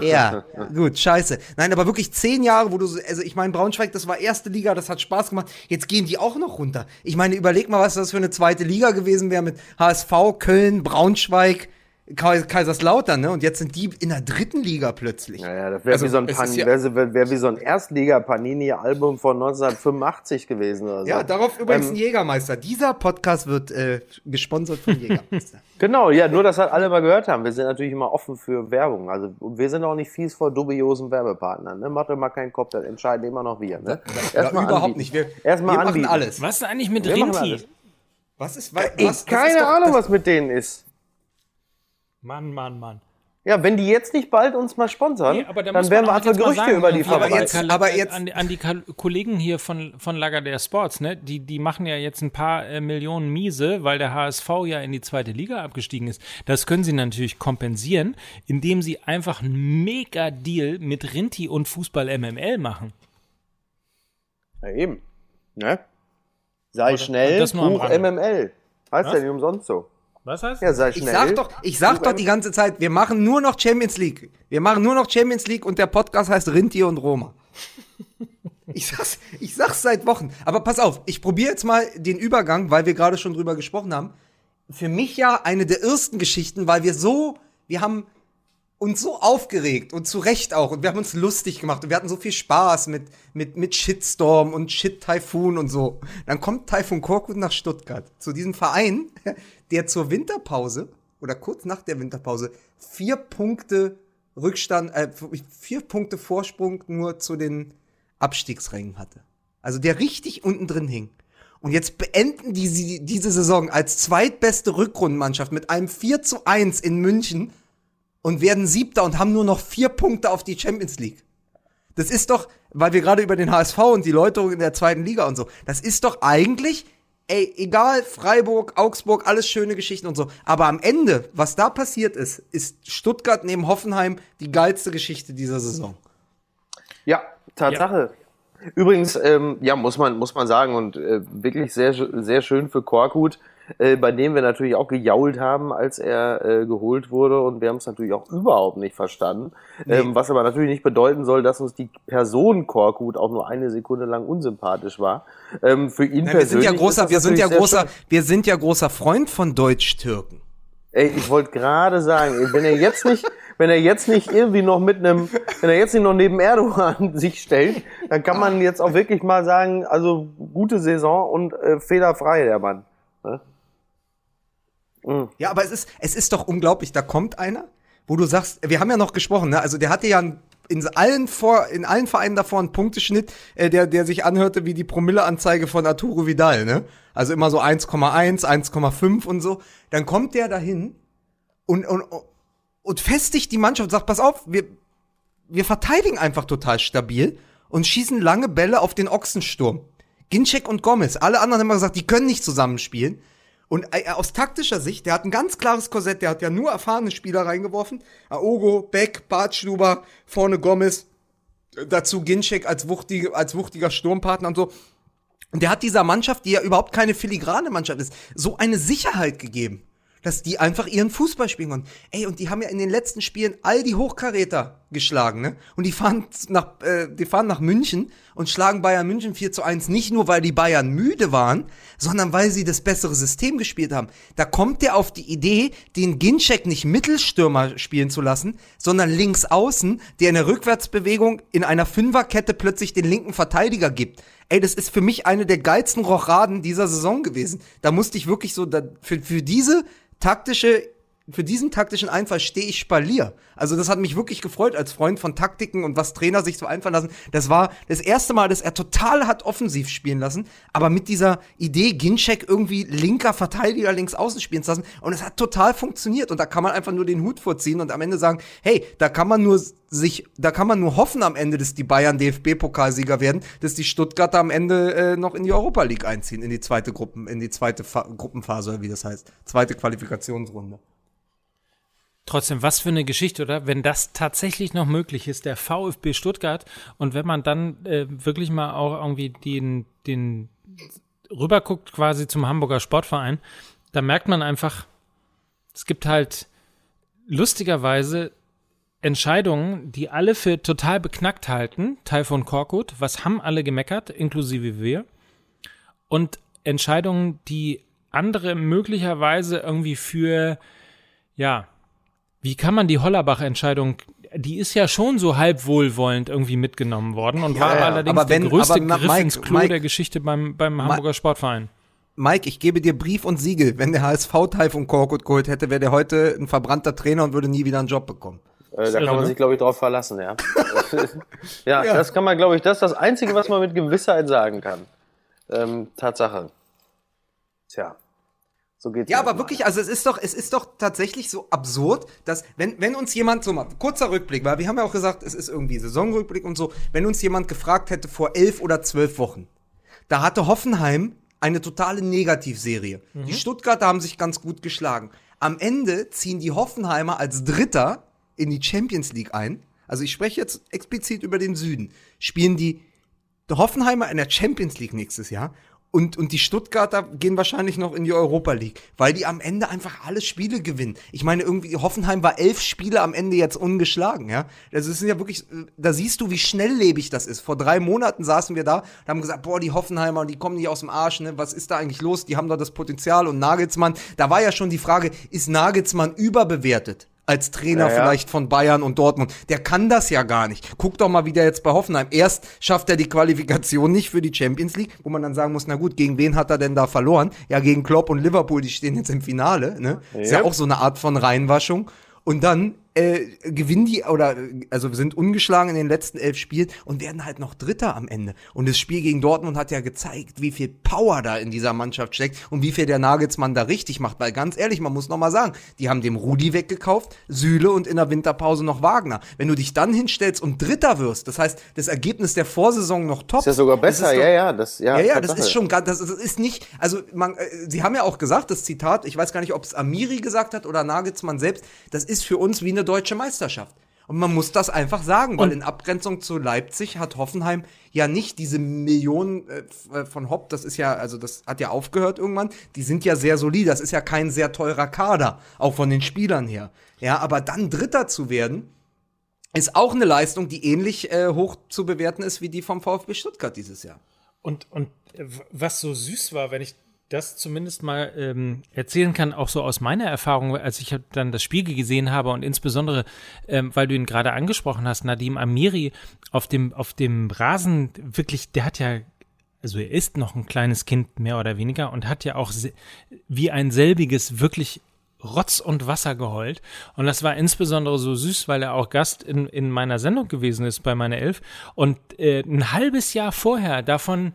Ja, gut, scheiße. Nein, aber wirklich zehn Jahre, wo du, so- also ich meine, Braunschweig, das war erste Liga, das hat Spaß gemacht. Jetzt gehen die auch noch runter. Ich meine, überleg mal, was das für eine zweite Liga gewesen wäre mit HSV, Köln, Braunschweig, Kaiserslautern, ne? Und jetzt sind die in der dritten Liga plötzlich. Naja, das wäre Also, wie, so ja- wär, wär, wie so ein Erstliga-Panini-Album von 1985 gewesen oder so. Ja, darauf übrigens Ähm, ein Jägermeister. Dieser Podcast wird äh, gesponsert von Jägermeister. Genau, ja, nur, dass halt alle mal gehört haben. Wir sind natürlich immer offen für Werbung. Also wir sind auch nicht fies vor dubiosen Werbepartnern. Ne? Macht euch mal keinen Kopf, das entscheiden immer noch wir. Ne? Ja, überhaupt anbieten. nicht. Wir, Erstmal wir machen anbieten. alles. Was ist eigentlich mit Rinti? Was ist, was, Ich, was, keine ist doch, Ahnung, das, was mit denen ist. Mann, Mann, Mann. Ja, wenn die jetzt nicht bald uns mal sponsern, Nee, aber da dann muss werden wir einfach Gerüchte sagen, über die Aber verbreiten. jetzt- Kal- aber jetzt- an, die- an die Kollegen hier von, von Lager der Sports, ne? Die, die machen ja jetzt ein paar äh, Millionen miese, weil der HSV ja in die zweite Liga abgestiegen ist. Das können sie natürlich kompensieren, indem sie einfach einen Mega-Deal mit Rinti und Fußball MML machen. Ja, eben. Ne? Sei Oder- schnell, Buch. MML. Heißt ja nicht umsonst so. Was heißt Ja, sei ich schnell. sag doch, ich sag doch die ganze Zeit, wir machen nur noch Champions League. Wir machen nur noch Champions League und der Podcast heißt Rintier und Roma. Ich sag's, ich sag's seit Wochen. Aber pass auf, ich probiere jetzt mal den Übergang, weil wir gerade schon drüber gesprochen haben. Für mich ja eine der ersten Geschichten, weil wir so, wir haben uns so aufgeregt und zu Recht auch und wir haben uns lustig gemacht und wir hatten so viel Spaß mit, mit, mit Shitstorm und Shit-Typhoon und so. Dann kommt Typhoon Korkut nach Stuttgart zu diesem Verein, der zur Winterpause oder kurz nach der Winterpause vier Punkte Rückstand, äh, vier Punkte Vorsprung nur zu den Abstiegsrängen hatte. Also der richtig unten drin hing. Und jetzt beenden die sie diese Saison als zweitbeste Rückrundenmannschaft mit einem 4 zu 1 in München und werden Siebter und haben nur noch vier Punkte auf die Champions League. Das ist doch, weil wir gerade über den HSV und die Läuterung in der zweiten Liga und so, das ist doch eigentlich, ey, egal, Freiburg, Augsburg, alles schöne Geschichten und so. Aber am Ende, was da passiert ist, ist Stuttgart neben Hoffenheim die geilste Geschichte dieser Saison. Ja, Tatsache. Übrigens, ähm, ja, muss man, muss man sagen, und äh, wirklich sehr, sehr schön für Korkut, äh, bei dem wir natürlich auch gejault haben, als er äh, geholt wurde, und wir haben es natürlich auch überhaupt nicht verstanden. Ähm, was aber natürlich nicht bedeuten soll, dass uns die Person Korkut auch nur eine Sekunde lang unsympathisch war. Ähm, für ihn Nein, wir sind ja persönlich großer, wir sind ja großer, wir sind ja großer Freund von Deutsch-Türken. Ey, ich wollte gerade sagen, wenn er jetzt nicht, wenn er jetzt nicht irgendwie noch mit einem, wenn er jetzt nicht noch neben Erdogan sich stellt, dann kann man jetzt auch wirklich mal sagen, also gute Saison und äh, fehlerfrei der Mann. Ne? Ja, aber es ist, es ist doch unglaublich. Da kommt einer, wo du sagst, wir haben ja noch gesprochen, ne? Also der hatte ja ein, in allen vor, in allen Vereinen davor einen Punkteschnitt, äh, der, der sich anhörte wie die Promilleanzeige von Arturo Vidal, ne? Also immer so 1,1, 1,5 und so. Dann kommt der dahin und, und, und festigt die Mannschaft und sagt, pass auf, wir, wir verteidigen einfach total stabil und schießen lange Bälle auf den Ochsensturm. Ginczek und Gomez, alle anderen haben immer gesagt, die können nicht zusammenspielen. Und äh, aus taktischer Sicht, der hat ein ganz klares Korsett, der hat ja nur erfahrene Spieler reingeworfen. Aogo, Beck, Bartstuber, vorne Gomez, äh, dazu Ginczek als, wuchtige, als wuchtiger Sturmpartner und so. Und der hat dieser Mannschaft, die ja überhaupt keine filigrane Mannschaft ist, so eine Sicherheit gegeben, dass die einfach ihren Fußball spielen konnten. Ey, und die haben ja in den letzten Spielen all die Hochkaräter geschlagen, ne? Und die fahren nach, äh, die fahren nach München und schlagen Bayern München 4 zu 1, nicht nur, weil die Bayern müde waren, sondern weil sie das bessere System gespielt haben. Da kommt der auf die Idee, den Ginczek nicht Mittelstürmer spielen zu lassen, sondern links außen, der in der Rückwärtsbewegung in einer Fünferkette plötzlich den linken Verteidiger gibt. Ey, das ist für mich eine der geilsten Rochaden dieser Saison gewesen. Da musste ich wirklich so, da, für, für diese taktische, für diesen taktischen Einfall stehe ich Spalier. Also das hat mich wirklich gefreut als Freund von Taktiken und was Trainer sich so einfallen lassen. Das war das erste Mal, dass er total hat offensiv spielen lassen, aber mit dieser Idee, Ginczek irgendwie linker Verteidiger links außen spielen zu lassen. Und es hat total funktioniert. Und da kann man einfach nur den Hut vorziehen und am Ende sagen, hey, da kann man nur sich, da kann man nur hoffen am Ende, dass die Bayern DFB-Pokalsieger werden, dass die Stuttgarter am Ende äh, noch in die Europa League einziehen, in die zweite Gruppen, in die zweite Fa Gruppenphase, wie das heißt. Zweite Qualifikationsrunde. Trotzdem, was für eine Geschichte, oder? Wenn das tatsächlich noch möglich ist, der VfB Stuttgart, und wenn man dann äh, wirklich mal auch irgendwie den, den rüberguckt quasi zum Hamburger Sportverein, da merkt man einfach, es gibt halt lustigerweise Entscheidungen, die alle für total beknackt halten, Teil von Korkut, was haben alle gemeckert, inklusive wir, und Entscheidungen, die andere möglicherweise irgendwie für, ja, wie kann man die Hollerbach-Entscheidung, die ist ja schon so halb wohlwollend irgendwie mitgenommen worden und Ja, war ja, allerdings aber wenn- der größte aber Griff Mike, ins Klo Mike- der Geschichte beim, beim Hamburger Sportverein. Mike, ich gebe dir Brief und Siegel. Wenn der HSV Teil von Korkut geholt hätte, wäre der heute ein verbrannter Trainer und würde nie wieder einen Job bekommen. Äh, da kann man ne? sich, glaube ich, drauf verlassen, ja. ja, Ja. das kann man, glaube ich, das ist das Einzige, was man mit Gewissheit sagen kann. Ähm, Tatsache. Tja. So geht's Ja, aber wirklich, also es ist doch, es ist doch tatsächlich so absurd, dass, wenn, wenn uns jemand so mal, kurzer Rückblick, weil wir haben ja auch gesagt, es ist irgendwie Saisonrückblick und so, wenn uns jemand gefragt hätte vor elf oder zwölf Wochen, da hatte Hoffenheim eine totale Negativserie. Die Stuttgarter haben sich ganz gut geschlagen. Am Ende ziehen die Hoffenheimer als Dritter in die Champions League ein. Also ich spreche jetzt explizit über den Süden. Spielen die Hoffenheimer in der Champions League nächstes Jahr und, und die Stuttgarter gehen wahrscheinlich noch in die Europa League, weil die am Ende einfach alle Spiele gewinnen. Ich meine, irgendwie, Hoffenheim war elf Spiele am Ende jetzt ungeschlagen, ja. Das ist ja wirklich, da siehst du, wie schnelllebig das ist. Vor drei Monaten saßen wir da und haben gesagt, boah, die Hoffenheimer, die kommen nicht aus dem Arsch, ne? Was ist da eigentlich los? Die haben da das Potenzial und Nagelsmann, da war ja schon die Frage, ist Nagelsmann überbewertet? Als Trainer Ja, ja. vielleicht von Bayern und Dortmund. Der kann das ja gar nicht. Guck doch mal, wie der jetzt bei Hoffenheim. Erst schafft er die Qualifikation nicht für die Champions League, wo man dann sagen muss, na gut, gegen wen hat er denn da verloren? Ja, gegen Klopp und Liverpool, die stehen jetzt im Finale. Ne? Ist ja Yep. auch so eine Art von Reinwaschung. Und dann äh, gewinnen die oder also sind ungeschlagen in den letzten elf Spielen und werden halt noch Dritter am Ende. Und das Spiel gegen Dortmund hat ja gezeigt, wie viel Power da in dieser Mannschaft steckt und wie viel der Nagelsmann da richtig macht. Weil ganz ehrlich, man muss noch mal sagen, die haben dem Rudi weggekauft, Süle und in der Winterpause noch Wagner. Wenn du dich dann hinstellst und Dritter wirst, das heißt, das Ergebnis der Vorsaison noch top. Ist ja sogar besser, ja, ja. Das, ja, ja, ja, das ist schon ganz, das ist- das ist nicht, also man, äh, Sie haben ja auch gesagt, das Zitat, ich weiß gar nicht, ob es Amiri gesagt hat oder Nagelsmann selbst, das ist für uns wie eine deutsche Meisterschaft. Und man muss das einfach sagen, weil in Abgrenzung zu Leipzig hat Hoffenheim ja nicht diese Millionen äh, von Hopp, das ist ja, also das hat ja aufgehört irgendwann, die sind ja sehr solid, das ist ja kein sehr teurer Kader, auch von den Spielern her. Ja, aber dann Dritter zu werden, ist auch eine Leistung, die ähnlich äh, hoch zu bewerten ist wie die vom VfB Stuttgart dieses Jahr. Und, und äh, was so süß war, wenn ich das zumindest mal ähm, erzählen kann, auch so aus meiner Erfahrung, als ich dann das Spiel gesehen habe und insbesondere, ähm, weil du ihn gerade angesprochen hast, Nadim Amiri auf dem, auf dem Rasen wirklich, der hat ja, also er ist noch ein kleines Kind mehr oder weniger und hat ja auch wie ein selbiges wirklich Rotz und Wasser geheult. Und das war insbesondere so süß, weil er auch Gast in, in meiner Sendung gewesen ist bei meiner Elf. Und äh, ein halbes Jahr vorher davon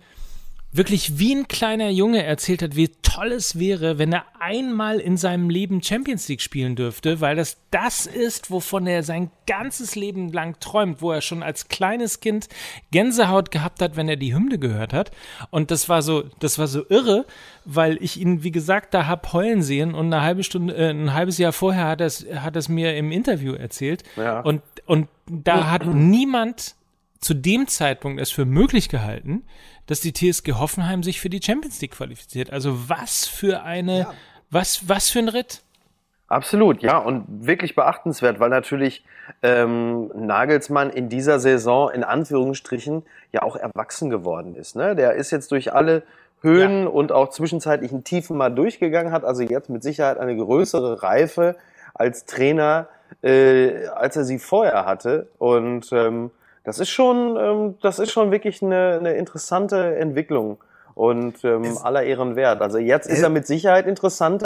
wirklich wie ein kleiner Junge erzählt hat, wie toll es wäre, wenn er einmal in seinem Leben Champions League spielen dürfte, weil das das ist, wovon er sein ganzes Leben lang träumt, wo er schon als kleines Kind Gänsehaut gehabt hat, wenn er die Hymne gehört hat. Und das war so, das war so irre, weil ich ihn, wie gesagt, da hab heulen sehen und eine halbe Stunde, äh, ein halbes Jahr vorher hat er es, hat es mir im Interview erzählt. Ja. Und, und da hat niemand zu dem Zeitpunkt es für möglich gehalten, dass die TSG Hoffenheim sich für die Champions League qualifiziert. Also was für eine, Ja. was, was für ein Ritt. Absolut, ja, und wirklich beachtenswert, weil natürlich ähm, Nagelsmann in dieser Saison in Anführungsstrichen ja auch erwachsen geworden ist. Ne? Der ist jetzt durch alle Höhen und auch zwischenzeitlichen Tiefen mal durchgegangen, hat also jetzt mit Sicherheit eine größere Reife als Trainer, äh, als er sie vorher hatte. Und ähm, das ist schon, ähm, das ist schon wirklich eine, eine interessante Entwicklung und ähm, Es- aller Ehren wert. Also jetzt ist Äh, er mit Sicherheit interessanter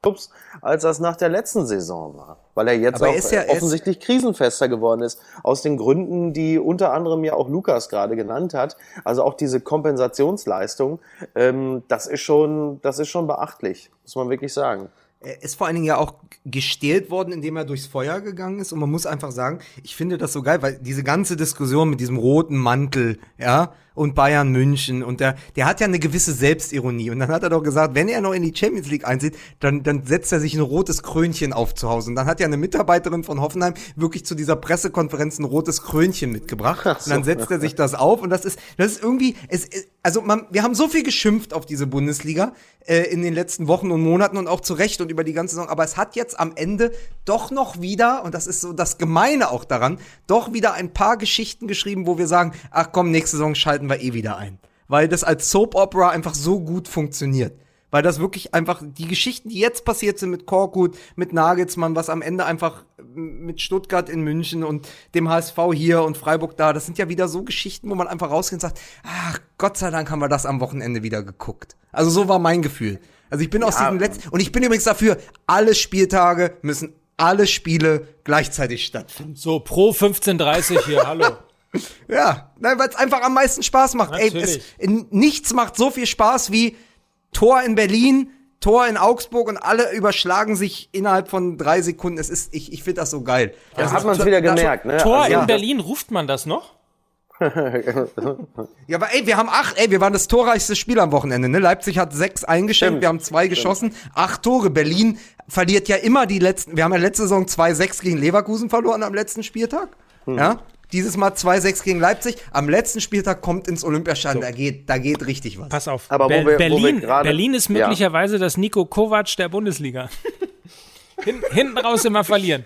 Clubs, als das nach der letzten Saison war. Weil er jetzt auch er ist ja- er ist- offensichtlich krisenfester geworden ist. Aus den Gründen, die unter anderem ja auch Lukas gerade genannt hat. Also auch diese Kompensationsleistung, ähm, das ist schon, das ist schon beachtlich, muss man wirklich sagen. Er ist vor allen Dingen ja auch gestählt worden, indem er durchs Feuer gegangen ist. Und man muss einfach sagen, ich finde das so geil, weil diese ganze Diskussion mit diesem roten Mantel, ja, und Bayern München und der, der hat ja eine gewisse Selbstironie. Und dann hat er doch gesagt, wenn er noch in die Champions League einzieht, dann, dann setzt er sich ein rotes Krönchen auf zu Hause. Und dann hat ja eine Mitarbeiterin von Hoffenheim wirklich zu dieser Pressekonferenz ein rotes Krönchen mitgebracht. Und dann setzt er sich das auf und das ist, das ist irgendwie, es, also man, wir haben so viel geschimpft auf diese Bundesliga äh, in den letzten Wochen und Monaten und auch zu Recht und über die ganze Saison, aber es hat jetzt am Ende doch noch wieder, und das ist so das Gemeine auch daran, doch wieder ein paar Geschichten geschrieben, wo wir sagen, ach komm, nächste Saison schalten wir eh wieder ein. Weil das als Soap Opera einfach so gut funktioniert weil das wirklich einfach die Geschichten, die jetzt passiert sind mit Korkut, mit Nagelsmann, was am Ende einfach mit Stuttgart in München und dem HSV hier und Freiburg da, das sind ja wieder so Geschichten, wo man einfach rausgeht und sagt, ach, Gott sei Dank haben wir das am Wochenende wieder geguckt. Also so war mein Gefühl. Also ich bin ja, aus diesem letzten, und ich bin übrigens dafür, alle Spieltage müssen alle Spiele gleichzeitig stattfinden. So, pro 15.30 hier, hallo. ja, weil es einfach am meisten Spaß macht. Natürlich. Ey, es, nichts macht so viel Spaß wie Tor in Berlin, Tor in Augsburg und alle überschlagen sich innerhalb von drei Sekunden. Es ist, ich, ich finde das so geil. Ja, also, hat man es wieder gemerkt, ne? Tor also, in ja. Berlin, ruft man das noch? ja, aber ey, wir haben acht, ey, wir waren das torreichste Spiel am Wochenende, ne? Leipzig hat sechs eingeschenkt, Stimmt. wir haben zwei geschossen, Stimmt. acht Tore. Berlin verliert ja immer die letzten, wir haben ja letzte Saison 2-6 gegen Leverkusen verloren am letzten Spieltag. Hm. Ja? Dieses Mal 2-6 gegen Leipzig. Am letzten Spieltag kommt ins Olympiastadion. So. Da, geht, da geht richtig was. Pass auf. Aber Be wir, Berlin, Berlin ist möglicherweise ja. das Nico Kovac der Bundesliga. Hin, hinten raus immer verlieren.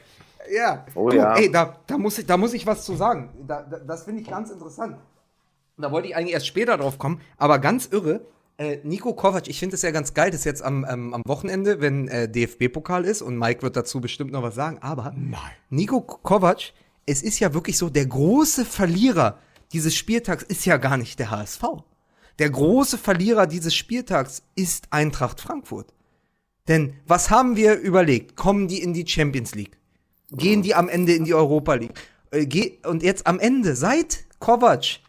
Ja. Oh, du, ja. Ey, da, da, muss ich, da muss ich was zu sagen. Da, da, das finde ich ganz interessant. Da wollte ich eigentlich erst später drauf kommen. Aber ganz irre. Äh, Nico Kovac, ich finde es ja ganz geil, das jetzt am, ähm, am Wochenende, wenn äh, DFB-Pokal ist und Mike wird dazu bestimmt noch was sagen. Aber Nein. Nico Kovac es ist ja wirklich so, der große Verlierer dieses Spieltags ist ja gar nicht der HSV. Der große Verlierer dieses Spieltags ist Eintracht Frankfurt. Denn was haben wir überlegt? Kommen die in die Champions League? Gehen die am Ende in die Europa League? Äh, und jetzt am Ende, seit Kovac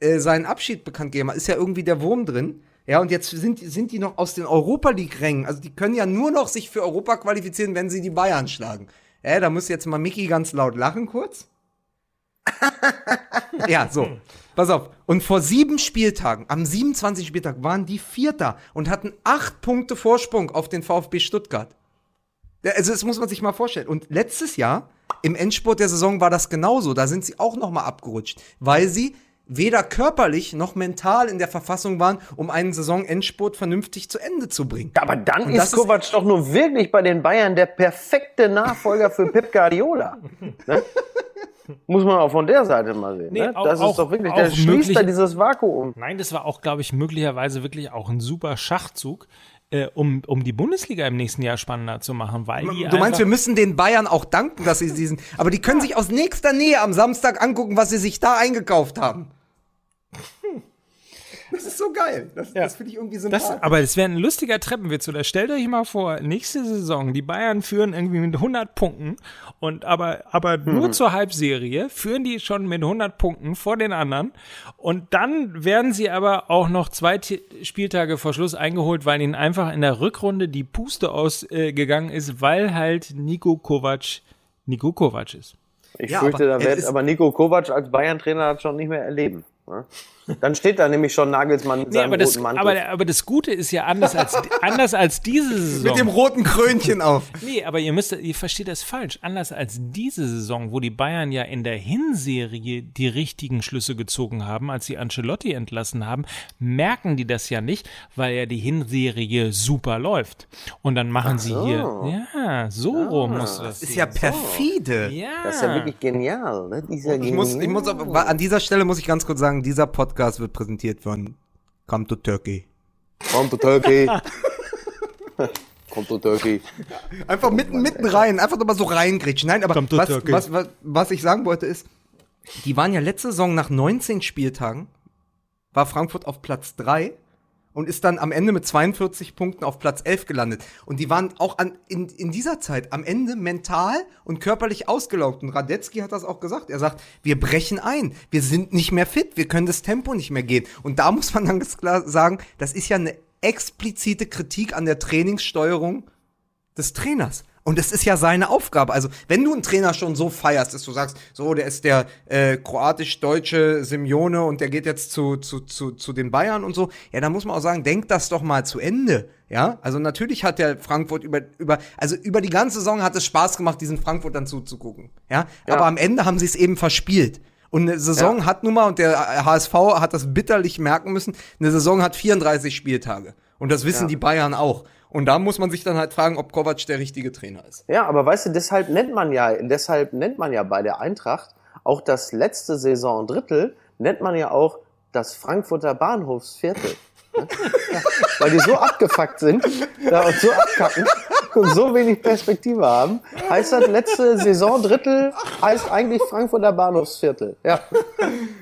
äh, seinen Abschied bekannt gegeben ist ja irgendwie der Wurm drin. Ja, und jetzt sind, sind die noch aus den Europa League-Rängen. Also die können ja nur noch sich für Europa qualifizieren, wenn sie die Bayern schlagen. Äh, da muss jetzt mal Mickey ganz laut lachen kurz. ja, so. Pass auf. Und vor sieben Spieltagen, am 27. Spieltag, waren die Vierter und hatten acht Punkte Vorsprung auf den VfB Stuttgart. Also, das muss man sich mal vorstellen. Und letztes Jahr, im Endspurt der Saison, war das genauso. Da sind sie auch noch mal abgerutscht, weil sie weder körperlich noch mental in der Verfassung waren, um einen Saisonendspurt vernünftig zu Ende zu bringen. Aber dann ist Kovac doch nur wirklich bei den Bayern der perfekte Nachfolger für Pep Guardiola. ne? Muss man auch von der Seite mal sehen. Nee, ne? Das auch, ist doch wirklich, der schließt da dieses Vakuum. Nein, das war auch, glaube ich, möglicherweise wirklich auch ein super Schachzug. Äh, um, um die Bundesliga im nächsten Jahr spannender zu machen, weil die Du meinst, wir müssen den Bayern auch danken, dass sie diesen, aber die können sich aus nächster Nähe am Samstag angucken, was sie sich da eingekauft haben. Das ist so geil. Das, ja. das finde ich irgendwie sympathisch. Das, aber es wäre ein lustiger Treppenwitz. Oder stellt euch mal vor, nächste Saison, die Bayern führen irgendwie mit 100 Punkten und aber, aber mhm. nur zur Halbserie führen die schon mit 100 Punkten vor den anderen und dann werden sie aber auch noch zwei Spieltage vor Schluss eingeholt, weil ihnen einfach in der Rückrunde die Puste ausgegangen äh, ist, weil halt Nico Kovac Nico Kovac ist. Ich ja, fürchte, da wird aber Nico Kovac als Bayern-Trainer schon nicht mehr erleben. Ne? Dann steht da nämlich schon Nagelsmann mit nee, seinem aber das, roten Mantel. Aber, aber, das Gute ist ja anders als, anders als diese Saison. Mit dem roten Krönchen auf. Nee, aber ihr müsst, ihr versteht das falsch. Anders als diese Saison, wo die Bayern ja in der Hinserie die richtigen Schlüsse gezogen haben, als sie Ancelotti entlassen haben, merken die das ja nicht, weil ja die Hinserie super läuft. Und dann machen so. sie hier, ja, so ah, rum muss das. Das ist ja perfide. Ja. Das ist ja wirklich genial. Ne? Dieser ich, muss, ich muss, an dieser Stelle muss ich ganz kurz sagen, dieser Podcast Podcast wird präsentiert von Come to Turkey. Come to Turkey. Come to Turkey. Einfach mitten, mitten rein, einfach nochmal so reingritschen. Nein, aber was, was, was, was ich sagen wollte ist, die waren ja letzte Saison nach 19 Spieltagen, war Frankfurt auf Platz 3 und ist dann am Ende mit 42 Punkten auf Platz 11 gelandet. Und die waren auch an, in, in dieser Zeit am Ende mental und körperlich ausgelaugt. Und Radetzky hat das auch gesagt. Er sagt, wir brechen ein. Wir sind nicht mehr fit. Wir können das Tempo nicht mehr gehen. Und da muss man dann ganz klar sagen, das ist ja eine explizite Kritik an der Trainingssteuerung des Trainers. Und es ist ja seine Aufgabe. Also, wenn du einen Trainer schon so feierst, dass du sagst, so, der ist der äh, kroatisch-deutsche Simeone und der geht jetzt zu, zu, zu, zu den Bayern und so, ja, dann muss man auch sagen, denk das doch mal zu Ende. Ja, also natürlich hat der Frankfurt über, über, also über die ganze Saison hat es Spaß gemacht, diesen Frankfurt dann zuzugucken. Ja, ja. aber am Ende haben sie es eben verspielt. Und eine Saison Ja. hat nun mal, und der HSV hat das bitterlich merken müssen, eine Saison hat 34 Spieltage. Und das wissen Ja. die Bayern auch. Und da muss man sich dann halt fragen, ob Kovac der richtige Trainer ist. Ja, aber weißt du, deshalb nennt man ja, deshalb nennt man ja bei der Eintracht auch das letzte Saisondrittel, nennt man ja auch das Frankfurter Bahnhofsviertel. Ne? Ja, weil die so abgefuckt sind ja, und so abkacken und so wenig Perspektive haben, heißt das letzte Saisondrittel heißt eigentlich Frankfurter Bahnhofsviertel. Ja,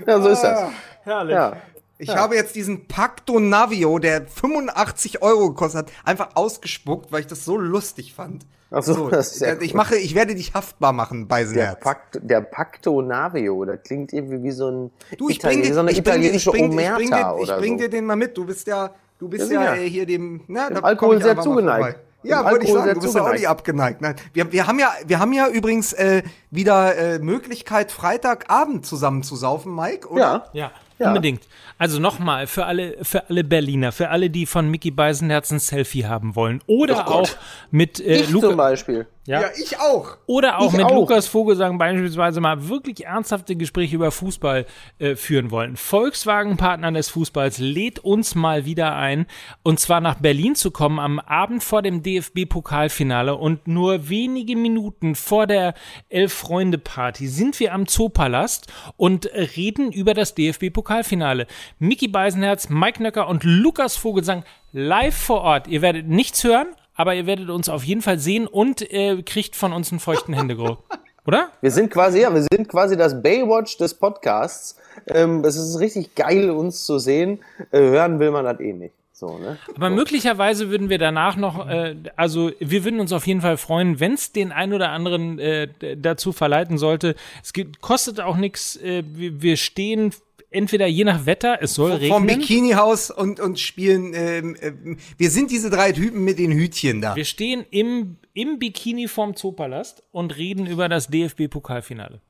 ja so ist das. Herrlich. Ja. Ich habe jetzt diesen Pacto Navio, der 85 Euro gekostet hat, einfach ausgespuckt, weil ich das so lustig fand. Ach so, das ist sehr ich cool. mache, ich werde dich haftbar machen, Der, Beisenherz. Pacto, der Pacto Navio, das klingt irgendwie wie so ein Du, ich bring Italien- dir, so eine ich bring dir, ich italienische bring, ich bring dir, ich bring so. dir den mal mit. Du bist ja, du bist Ja, ja, äh, hier dem, na, da Alkohol sehr zugeneigt. Ja, Dem wollte ich Alkohol sagen, sehr du bist ja auch zugeneigt. nicht abgeneigt. Nein, wir, wir haben ja, wir haben ja übrigens äh, wieder äh, Möglichkeit, Freitagabend zusammen zu saufen, Mike, oder? Ja. Ja, Ja. unbedingt. Also nochmal, für alle, für alle Berliner, für alle, die von Mickey Beisenherz ein Selfie haben wollen. Oder auch mit äh, Ich zum Luca, Beispiel. Ja, Ja, ich auch. oder auch Ich mit auch. Lukas Vogelsang beispielsweise mal wirklich ernsthafte Gespräche über Fußball äh, führen wollen. Volkswagen-Partner des Fußballs lädt uns mal wieder ein, und zwar nach Berlin zu kommen am Abend vor dem DFB-Pokalfinale und nur wenige Minuten vor der Elf-Freunde-Party sind wir am Zoopalast und reden über das DFB-Pokalfinale. Mickey Beisenherz, Mike Nöcker und Lukas Vogelsang live vor Ort. Ihr werdet nichts hören, aber ihr werdet uns auf jeden Fall sehen und äh, kriegt von uns einen feuchten Händedruck. Oder? Wir sind quasi, ja, wir sind quasi das Baywatch des Podcasts. Ähm, es ist richtig geil, uns zu sehen. Äh, hören will man das eh nicht. So, ne? Aber möglicherweise würden wir danach noch, äh, also wir würden uns auf jeden Fall freuen, wenn es den einen oder anderen äh, dazu verleiten sollte. Es gibt, kostet auch nichts. Äh, wir, wir stehen entweder je nach Wetter, es soll Vom regnen. Bikini-Haus und, und spielen, ähm, ähm, wir sind diese drei Typen mit den Hütchen da. Wir stehen im, im Bikini vorm Zoopalast und reden über das DFB-Pokalfinale.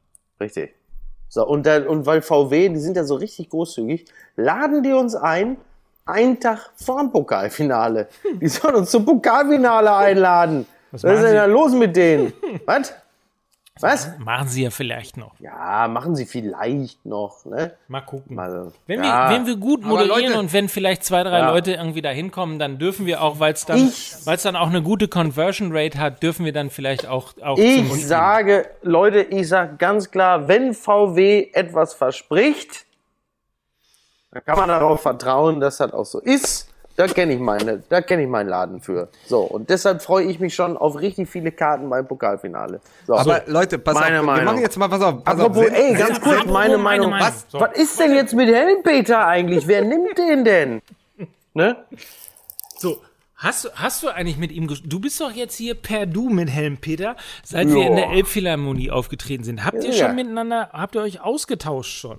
Richtig. So, und, dann, und weil VW, die sind ja so richtig großzügig, laden die uns ein, einen Tag vorm Pokalfinale. Die sollen uns zum Pokalfinale einladen. Was, machen ist denn sie? da los mit denen? Was? Was? Machen sie ja vielleicht noch. Ja, machen sie vielleicht noch, ne? Mal gucken. Also, Wenn, ja. wir, wenn wir gut moderieren Leute- und wenn vielleicht zwei, drei Ja. Leute irgendwie da hinkommen, dann dürfen wir auch, weil es dann, weil's dann auch eine gute Conversion Rate hat, dürfen wir dann vielleicht auch, auch Ich zum- sage, Leute, ich sage ganz klar, wenn VW etwas verspricht, dann kann man darauf vertrauen, dass das auch so ist. Da kenne ich meine, da kenne ich meinen Laden für. So, und deshalb freue ich mich schon auf richtig viele Karten beim Pokalfinale. So, Aber Leute, pass Meine auf, wir Meinung. machen jetzt mal, pass auf, pass Apropos, auf. Ey, ganz kurz, Apropos meine meine Meinung. Meinung. Was, So. was ist denn jetzt mit Helmpeter eigentlich? Wer nimmt den denn? Ne? So, hast du, hast du eigentlich mit ihm, du bist doch jetzt hier per Du mit Helm Peter, seit wir Ja. in der Elbphilharmonie aufgetreten sind. Habt ihr Ja. schon miteinander, habt ihr euch ausgetauscht schon?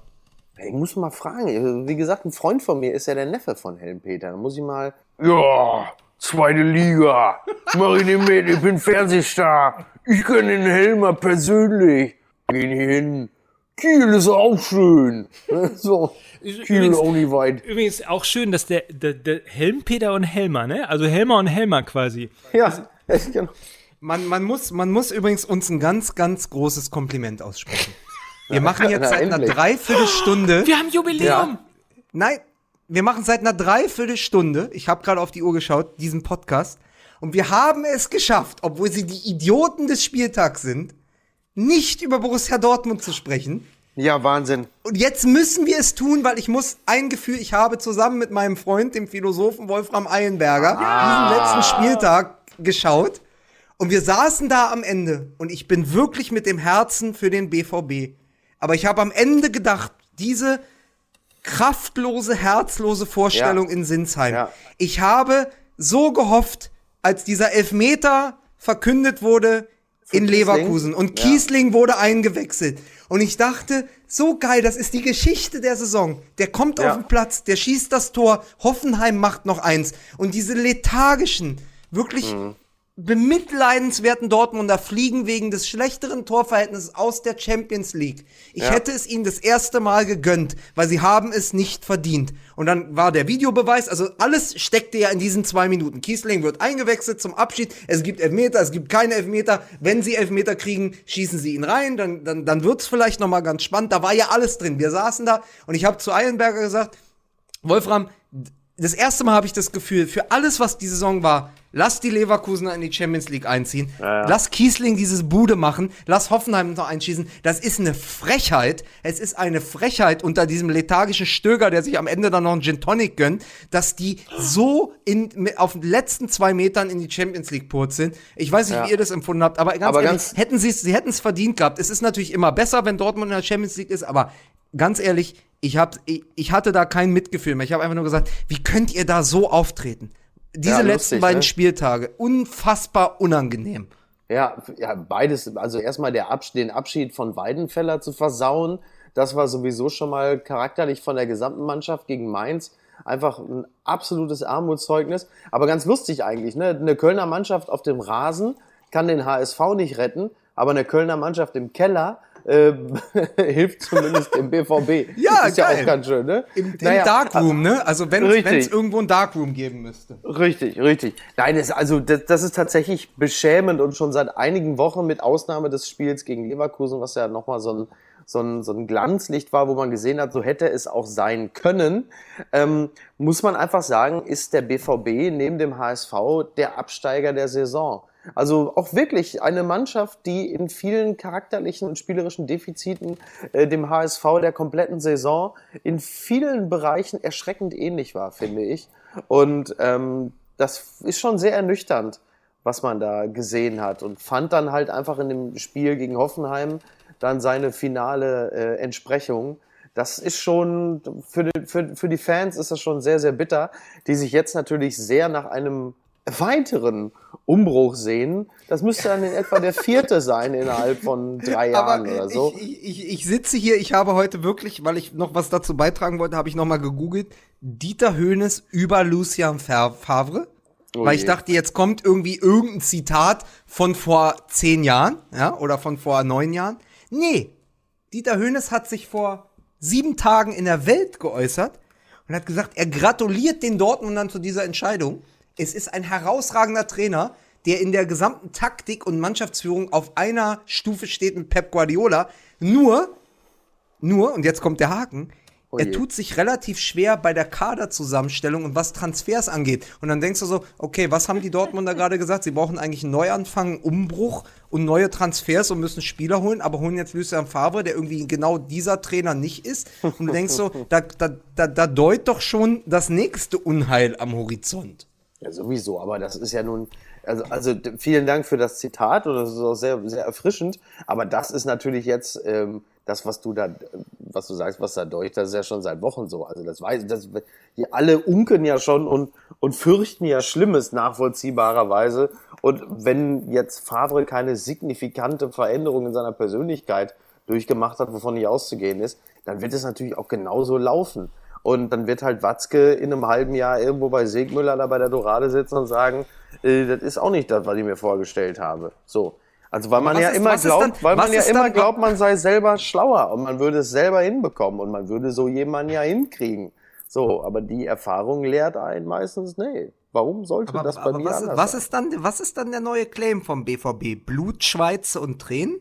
Ich muss mal fragen. Wie gesagt, ein Freund von mir ist ja der Neffe von Helmpeter. Da muss ich mal. Ja, zweite Liga. Mach ich nicht mit. Ich bin Fernsehstar. Ich kenne den Helmer persönlich. Geh nicht hin. Kiel ist auch schön. So. Kiel Übrigens- auch nicht weit. Übrigens auch schön, dass der, der, der Helm Peter und Helmer, ne? Also Helmer und Helmer quasi. Ja, echt genau. Man, man, muss, man muss übrigens uns ein ganz, ganz großes Kompliment aussprechen. Wir machen jetzt Na, seit einer. Dreiviertelstunde. Wir haben Jubiläum! Ja. Nein, wir machen seit einer Dreiviertelstunde, ich habe gerade auf die Uhr geschaut, diesen Podcast. Und wir haben es geschafft, obwohl sie die Idioten des Spieltags sind, nicht über Borussia Dortmund zu sprechen. Ja, Wahnsinn. Und jetzt müssen wir es tun, weil ich muss ein Gefühl, ich habe zusammen mit meinem Freund, dem Philosophen Wolfram Eilenberger, diesen letzten Cricket geschaut. Und wir saßen da am Ende und ich bin wirklich mit dem Herzen für den BVB. Aber ich habe am Ende gedacht, diese kraftlose, herzlose Vorstellung Ja. in Sinsheim. Ja. Ich habe so gehofft, als dieser Elfmeter verkündet wurde in Kiesling? Leverkusen und Ja. Kiesling wurde eingewechselt. Und ich dachte, so geil, das ist die Geschichte der Saison. Der kommt auf den Platz, der schießt das Tor, Hoffenheim macht noch eins. Und diese lethargischen, wirklich Mhm. Bemitleidenswerten Dortmunder fliegen wegen des schlechteren Torverhältnisses aus der Champions League. Ich Ja. hätte es ihnen das erste Mal gegönnt, weil sie haben es nicht verdient. Und dann war der Videobeweis, also alles steckte ja in diesen zwei Minuten. Kiesling wird eingewechselt zum Abschied. Es gibt Elfmeter, es gibt keine Elfmeter. Wenn sie Elfmeter kriegen, schießen sie ihn rein. Dann, dann, dann wird's vielleicht noch mal ganz spannend. Da war ja alles drin. Wir saßen da und ich habe zu Eilenberger gesagt, Wolfram, das erste Mal habe ich das Gefühl, für alles, was die Saison war, lass die Leverkusener in die Champions League einziehen, lass Kiesling dieses Bude machen, lass Hoffenheim noch einschießen. Das ist eine Frechheit. Es ist eine Frechheit unter diesem lethargischen Stöger, der sich am Ende dann noch einen Gin Tonic gönnt, dass die so in, auf den letzten zwei Metern in die Champions League purzeln. Ich weiß nicht, Ja. wie ihr das empfunden habt, aber ganz Aber ehrlich, ganz- hätten sie sie hätten es verdient gehabt. Es ist natürlich immer besser, wenn Dortmund in der Champions League ist, aber ganz ehrlich, ich, hab, ich, ich hatte da kein Mitgefühl mehr. Ich habe einfach nur gesagt, wie könnt ihr da so auftreten? Diese Ja, letzten lustig, beiden ne? Spieltage, unfassbar unangenehm. Ja, ja, beides. Also erstmal der Abs den Abschied von Weidenfeller zu versauen, das war sowieso schon mal charakterlich von der gesamten Mannschaft gegen Mainz einfach ein absolutes Armutszeugnis. Aber ganz lustig eigentlich, ne? Eine Kölner Mannschaft auf dem Rasen kann den HSV nicht retten, aber eine Kölner Mannschaft im Keller äh, hilft zumindest dem BVB. Ja, das ist ja geil. auch ganz schön, ne? Im, im Naja, Darkroom, ne? Also wenn es irgendwo ein Darkroom geben müsste. Richtig, richtig. Nein, das, also das, das ist tatsächlich beschämend und schon seit einigen Wochen mit Ausnahme des Spiels gegen Leverkusen, was ja nochmal so ein, so, ein, so ein Glanzlicht war, wo man gesehen hat, so hätte es auch sein können, ähm, muss man einfach sagen, ist der BVB neben dem HSV der Absteiger der Saison. Also auch wirklich eine Mannschaft, die in vielen charakterlichen und spielerischen Defiziten äh, dem HSV der kompletten Saison in vielen Bereichen erschreckend ähnlich war, finde ich. Und ähm, das ist schon sehr ernüchternd, was man da gesehen hat. Und fand dann halt einfach in dem Spiel gegen Hoffenheim dann seine finale äh, Entsprechung. Das ist schon, für für, für die Fans ist das schon sehr, sehr bitter, die sich jetzt natürlich sehr nach einem weiteren Umbruch sehen. Das müsste dann in etwa der vierte sein innerhalb von drei Jahren Aber oder so. ich, ich, ich sitze hier, ich habe heute wirklich, weil ich noch was dazu beitragen wollte, habe ich noch mal gegoogelt. Dieter Höhnes über Lucian Fa- Favre. Oh weil ich dachte, jetzt kommt irgendwie irgendein Zitat von vor zehn Jahren, ja, oder von vor neun Jahren. Nee, Dieter Höhnes hat sich vor sieben Tagen in der Welt geäußert und hat gesagt, er gratuliert den Dortmundern zu dieser Entscheidung. Es ist ein herausragender Trainer, der in der gesamten Taktik und Mannschaftsführung auf einer Stufe steht mit Pep Guardiola. Nur, nur, und jetzt kommt der Haken, Oh er tut sich relativ schwer bei der Kaderzusammenstellung und was Transfers angeht. Und dann denkst du so, okay, was haben die Dortmunder gerade gesagt? Sie brauchen eigentlich einen Neuanfang, einen Umbruch und neue Transfers und müssen Spieler holen, aber holen jetzt Lucien Favre, der irgendwie genau dieser Trainer nicht ist. Und du denkst so, da, da, da, da deut doch schon das nächste Unheil am Horizont. Ja, sowieso, aber das ist ja nun, also, also vielen Dank für das Zitat und das ist auch sehr, sehr erfrischend, aber das ist natürlich jetzt ähm, das, was du da, was du sagst, was da durch, das ist ja schon seit Wochen so. Also das weiß, das, die alle unken ja schon und, und fürchten ja Schlimmes nachvollziehbarerweise. Und wenn jetzt Favre keine signifikante Veränderung in seiner Persönlichkeit durchgemacht hat, wovon nicht auszugehen ist, dann wird es natürlich auch genauso laufen. Und dann wird halt Watzke in einem halben Jahr irgendwo bei Segmüller da bei der Dorade sitzen und sagen, äh, das ist auch nicht das, was ich mir vorgestellt habe. So. Also weil man was ja ist- immer glaubt, dann- weil man ja immer dann- glaubt, man sei selber schlauer und man würde es selber hinbekommen und man würde so jemanden ja hinkriegen. So, aber die Erfahrung lehrt einen meistens, nee. Warum sollte Aber, das bei aber mir was, anders was, sein? ist dann, was ist dann der neue Claim vom BVB? Blut, Schweiz und Tränen?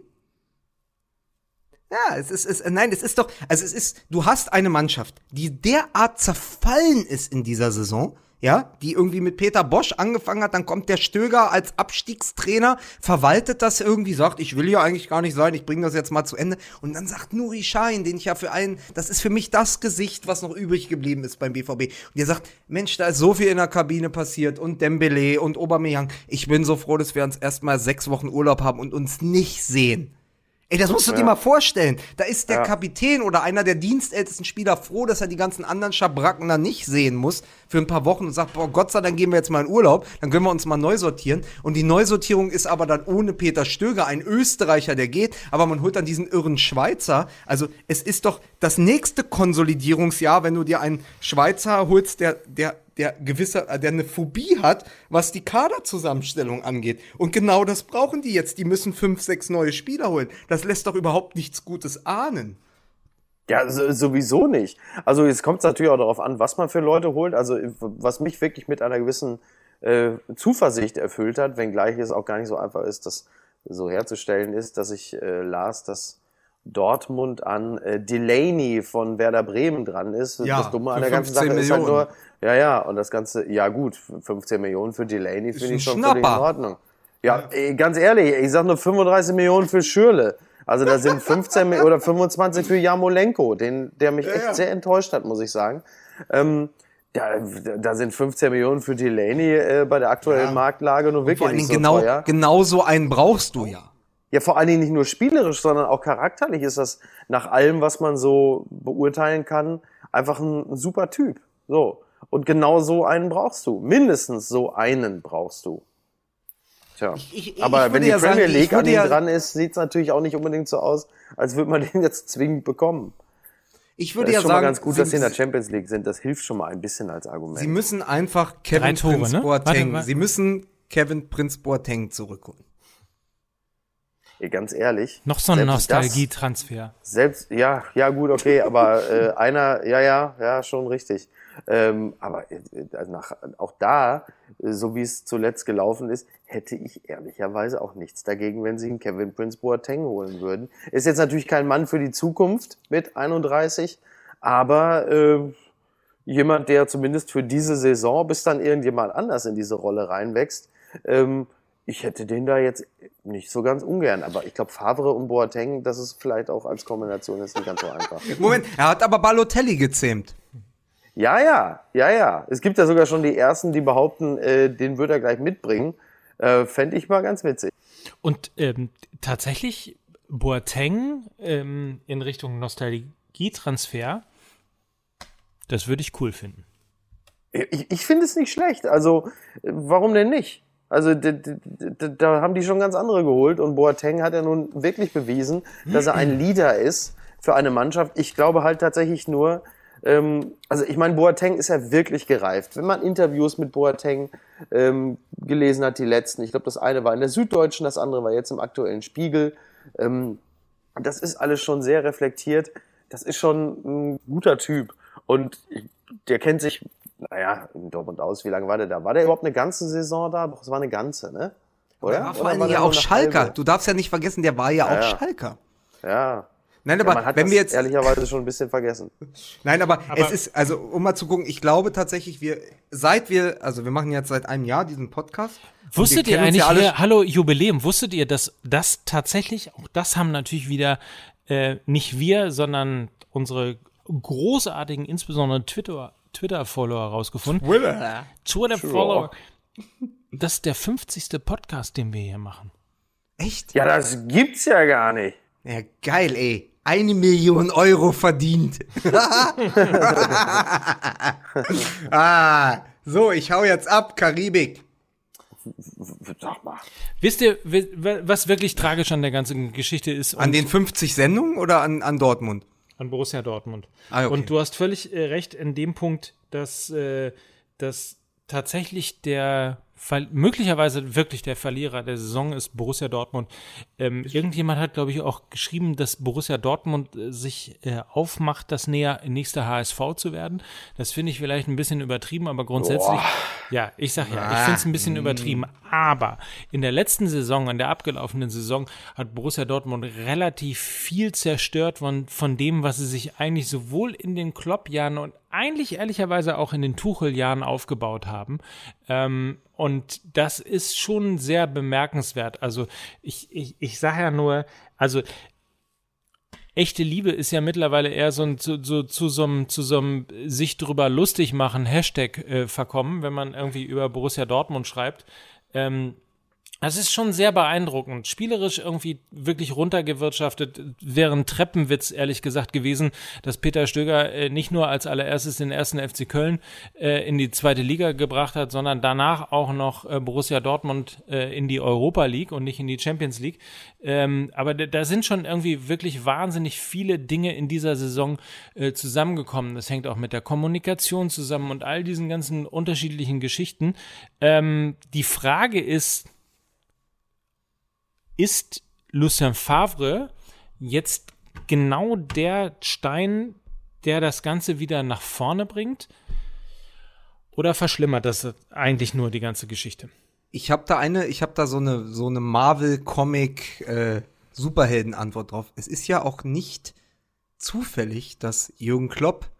Ja, es ist, es, nein, es ist doch, also es ist, du hast eine Mannschaft, die derart zerfallen ist in dieser Saison, ja, die irgendwie mit Peter Bosch angefangen hat, dann kommt der Stöger als Abstiegstrainer, verwaltet das irgendwie, sagt, ich will ja eigentlich gar nicht sein, ich bringe das jetzt mal zu Ende. Und dann sagt Nuri Schein, den ich ja für einen, das ist für mich das Gesicht, was noch übrig geblieben ist beim BVB. Und der sagt, Mensch, da ist so viel in der Kabine passiert und Dembele und Aubameyang. Ich bin so froh, dass wir uns erstmal sechs Wochen Urlaub haben und uns nicht sehen. Ey, das musst du dir mal vorstellen. Da ist der Ja. Kapitän oder einer der dienstältesten Spieler froh, dass er die ganzen anderen Schabracken da nicht sehen muss für ein paar Wochen und sagt, boah, Gott sei Dank gehen wir jetzt mal in Urlaub, dann können wir uns mal neu sortieren. Und die Neusortierung ist aber dann ohne Peter Stöger, ein Österreicher, der geht, aber man holt dann diesen irren Schweizer. Also es ist doch das nächste Konsolidierungsjahr, wenn du dir einen Schweizer holst, der, der der gewisse, der eine Phobie hat, was die Kaderzusammenstellung angeht. Und genau das brauchen die jetzt. Die müssen fünf, sechs neue Spieler holen. Das lässt doch überhaupt nichts Gutes ahnen. Ja, sowieso nicht. Also jetzt kommt es natürlich auch darauf an, was man für Leute holt. Also was mich wirklich mit einer gewissen äh, Zuversicht erfüllt hat, wenngleich es auch gar nicht so einfach ist, das so herzustellen ist, dass ich äh, las, dass Dortmund an äh, Delaney von Werder Bremen dran ist. Ja, das Dumme an der ganzen Sache Millionen. ist halt nur, ja, ja, und das Ganze, ja gut, 15 Millionen für Delaney finde ich schon völlig in Ordnung. Ja, ja. ganz ehrlich, ich sag nur 35 Millionen für Schürle. Also da sind 15 oder 25 für Jamolenko, den, der mich ja, echt ja. sehr enttäuscht hat, muss ich sagen. Ähm, da, da sind 15 Millionen für Delaney äh, bei der aktuellen ja. Marktlage nur wirklich vor allen Dingen so genau, teuer. Genau so einen brauchst du ja. Ja, vor allen Dingen nicht nur spielerisch, sondern auch charakterlich ist das nach allem, was man so beurteilen kann, einfach ein, ein super Typ. So. Und genau so einen brauchst du. Mindestens so einen brauchst du. Tja. Ich, ich, aber wenn die ja Premier sagen, League an ihm ja dran ist, sieht es natürlich auch nicht unbedingt so aus, als würde man den jetzt zwingend bekommen. Ich würde ja sagen, mal ganz gut, dass sie in der Champions League sind. Das hilft schon mal ein bisschen als Argument. Sie müssen einfach Kevin Tore, Prince ne? Boateng. Warte, Sie müssen Kevin Prince Boateng zurückholen. Ja, ganz ehrlich. Noch so ein Nostalgie-Transfer. Selbst, ja, ja, gut, okay, aber äh, einer, ja, ja, ja, schon richtig. Ähm, aber äh, also nach, auch da, äh, so wie es zuletzt gelaufen ist, hätte ich ehrlicherweise auch nichts dagegen, wenn sie einen Kevin Prince Boateng holen würden. Ist jetzt natürlich kein Mann für die Zukunft mit 31, aber äh, jemand, der zumindest für diese Saison, bis dann irgendjemand anders in diese Rolle reinwächst, ähm, ich hätte den da jetzt nicht so ganz ungern, aber ich glaube Favre und Boateng, das ist vielleicht auch als Kombination ist nicht ganz so einfach. Moment, er hat aber Balotelli gezähmt. Ja, ja, ja, ja. Es gibt ja sogar schon die ersten, die behaupten, äh, den würde er gleich mitbringen. Äh, Fände ich mal ganz witzig. Und ähm, tatsächlich Boateng ähm, in Richtung Nostalgietransfer, das würde ich cool finden. Ich, ich finde es nicht schlecht. Also, warum denn nicht? Also da haben die schon ganz andere geholt und Boateng hat ja nun wirklich bewiesen, dass er ein Leader ist für eine Mannschaft. Ich glaube halt tatsächlich nur, also ich meine, Boateng ist ja wirklich gereift. Wenn man Interviews mit Boateng ähm, gelesen hat, die letzten, ich glaube, das eine war in der Süddeutschen, das andere war jetzt im aktuellen Spiegel. Ähm, das ist alles schon sehr reflektiert. Das ist schon ein guter Typ. Und der kennt sich, naja, in Dortmund aus, wie lange war der da? War der überhaupt eine ganze Saison da? Doch, es war eine ganze, ne? Oder? Der war vor Dingen ja auch Schalker. Du darfst ja nicht vergessen, der war ja, ja auch ja. Schalker. Ja, Nein, aber ja, wenn wir jetzt ehrlicherweise schon ein bisschen vergessen. Nein, aber, aber, es ist also um mal zu gucken, ich glaube tatsächlich, wir seit wir also wir machen jetzt seit einem Jahr diesen Podcast. Wusstet ihr eigentlich, ja hier, hallo Jubiläum, wusstet ihr, dass das tatsächlich, auch das haben natürlich wieder äh, nicht wir, sondern unsere großartigen, insbesondere Twitter, Twitter-Follower rausgefunden. Twitter. Twitter-Follower. Das ist der 50. Podcast, den wir hier machen. Echt? Ja, das gibt's ja gar nicht. Ja, geil, ey eine Million Euro verdient. ah, so, ich hau jetzt ab, Karibik. Sag mal. Wisst ihr, was wirklich tragisch an der ganzen Geschichte ist? An den 50 Sendungen oder an, an Dortmund? An Borussia Dortmund. Ah, okay. Und du hast völlig äh, recht in dem Punkt, dass, äh, dass tatsächlich der möglicherweise wirklich der Verlierer der Saison ist Borussia Dortmund. Ähm, irgendjemand hat, glaube ich, auch geschrieben, dass Borussia Dortmund äh, sich äh, aufmacht, das näher nächster HSV zu werden. Das finde ich vielleicht ein bisschen übertrieben, aber grundsätzlich, Boah. ja, ich sage ja, ich finde es ein bisschen übertrieben. Aber in der letzten Saison, in der abgelaufenen Saison, hat Borussia Dortmund relativ viel zerstört von, von dem, was sie sich eigentlich sowohl in den Klopp-Jahren und eigentlich ehrlicherweise auch in den Tuchel-Jahren aufgebaut haben. Ähm, und das ist schon sehr bemerkenswert. Also ich, ich, ich sage ja nur, also echte Liebe ist ja mittlerweile eher so, ein, so, so zu so einem zu so einem sich drüber lustig machen Hashtag äh, verkommen, wenn man irgendwie über Borussia Dortmund schreibt. Ähm, Das ist schon sehr beeindruckend. Spielerisch irgendwie wirklich runtergewirtschaftet. Wäre ein Treppenwitz, ehrlich gesagt, gewesen, dass Peter Stöger äh, nicht nur als allererstes den ersten FC Köln äh, in die zweite Liga gebracht hat, sondern danach auch noch äh, Borussia Dortmund in die Europa League und nicht in die Champions League. Ähm, aber da sind schon irgendwie wirklich wahnsinnig viele Dinge in dieser Saison zusammengekommen. Das hängt auch mit der Kommunikation zusammen und all diesen ganzen unterschiedlichen Geschichten. Ähm, die Frage ist, ist Lucien Favre jetzt genau der Stein, der das Ganze wieder nach vorne bringt? Oder verschlimmert das eigentlich nur die ganze Geschichte? Ich habe da eine, ich habe da so eine so eine Marvel Comic äh, drauf. Es ist ja auch nicht zufällig, dass Jürgen Klopp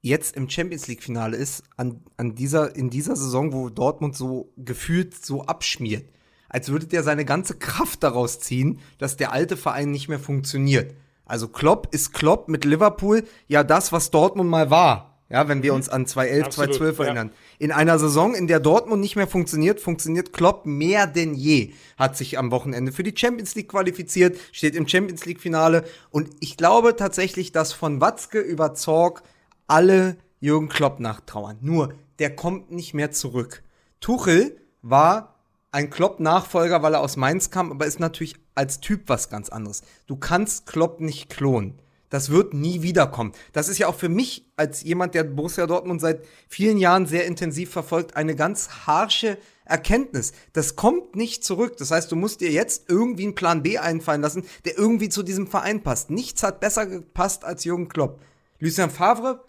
jetzt im Champions League Finale ist an, an dieser in dieser Saison, wo Dortmund so gefühlt so abschmiert als würde der seine ganze Kraft daraus ziehen, dass der alte Verein nicht mehr funktioniert. Also Klopp ist Klopp mit Liverpool ja das, was Dortmund mal war. Ja, wenn wir mhm. uns an 2011, Absolut, 2012 erinnern. Ja. In einer Saison, in der Dortmund nicht mehr funktioniert, funktioniert Klopp mehr denn je. Hat sich am Wochenende für die Champions League qualifiziert, steht im Champions League Finale. Und ich glaube tatsächlich, dass von Watzke über Zorg alle Jürgen Klopp nachtrauern. Nur, der kommt nicht mehr zurück. Tuchel war ein Klopp-Nachfolger, weil er aus Mainz kam, aber ist natürlich als Typ was ganz anderes. Du kannst Klopp nicht klonen. Das wird nie wiederkommen. Das ist ja auch für mich als jemand, der Borussia Dortmund seit vielen Jahren sehr intensiv verfolgt, eine ganz harsche Erkenntnis. Das kommt nicht zurück. Das heißt, du musst dir jetzt irgendwie einen Plan B einfallen lassen, der irgendwie zu diesem Verein passt. Nichts hat besser gepasst als Jürgen Klopp. Lucien Favre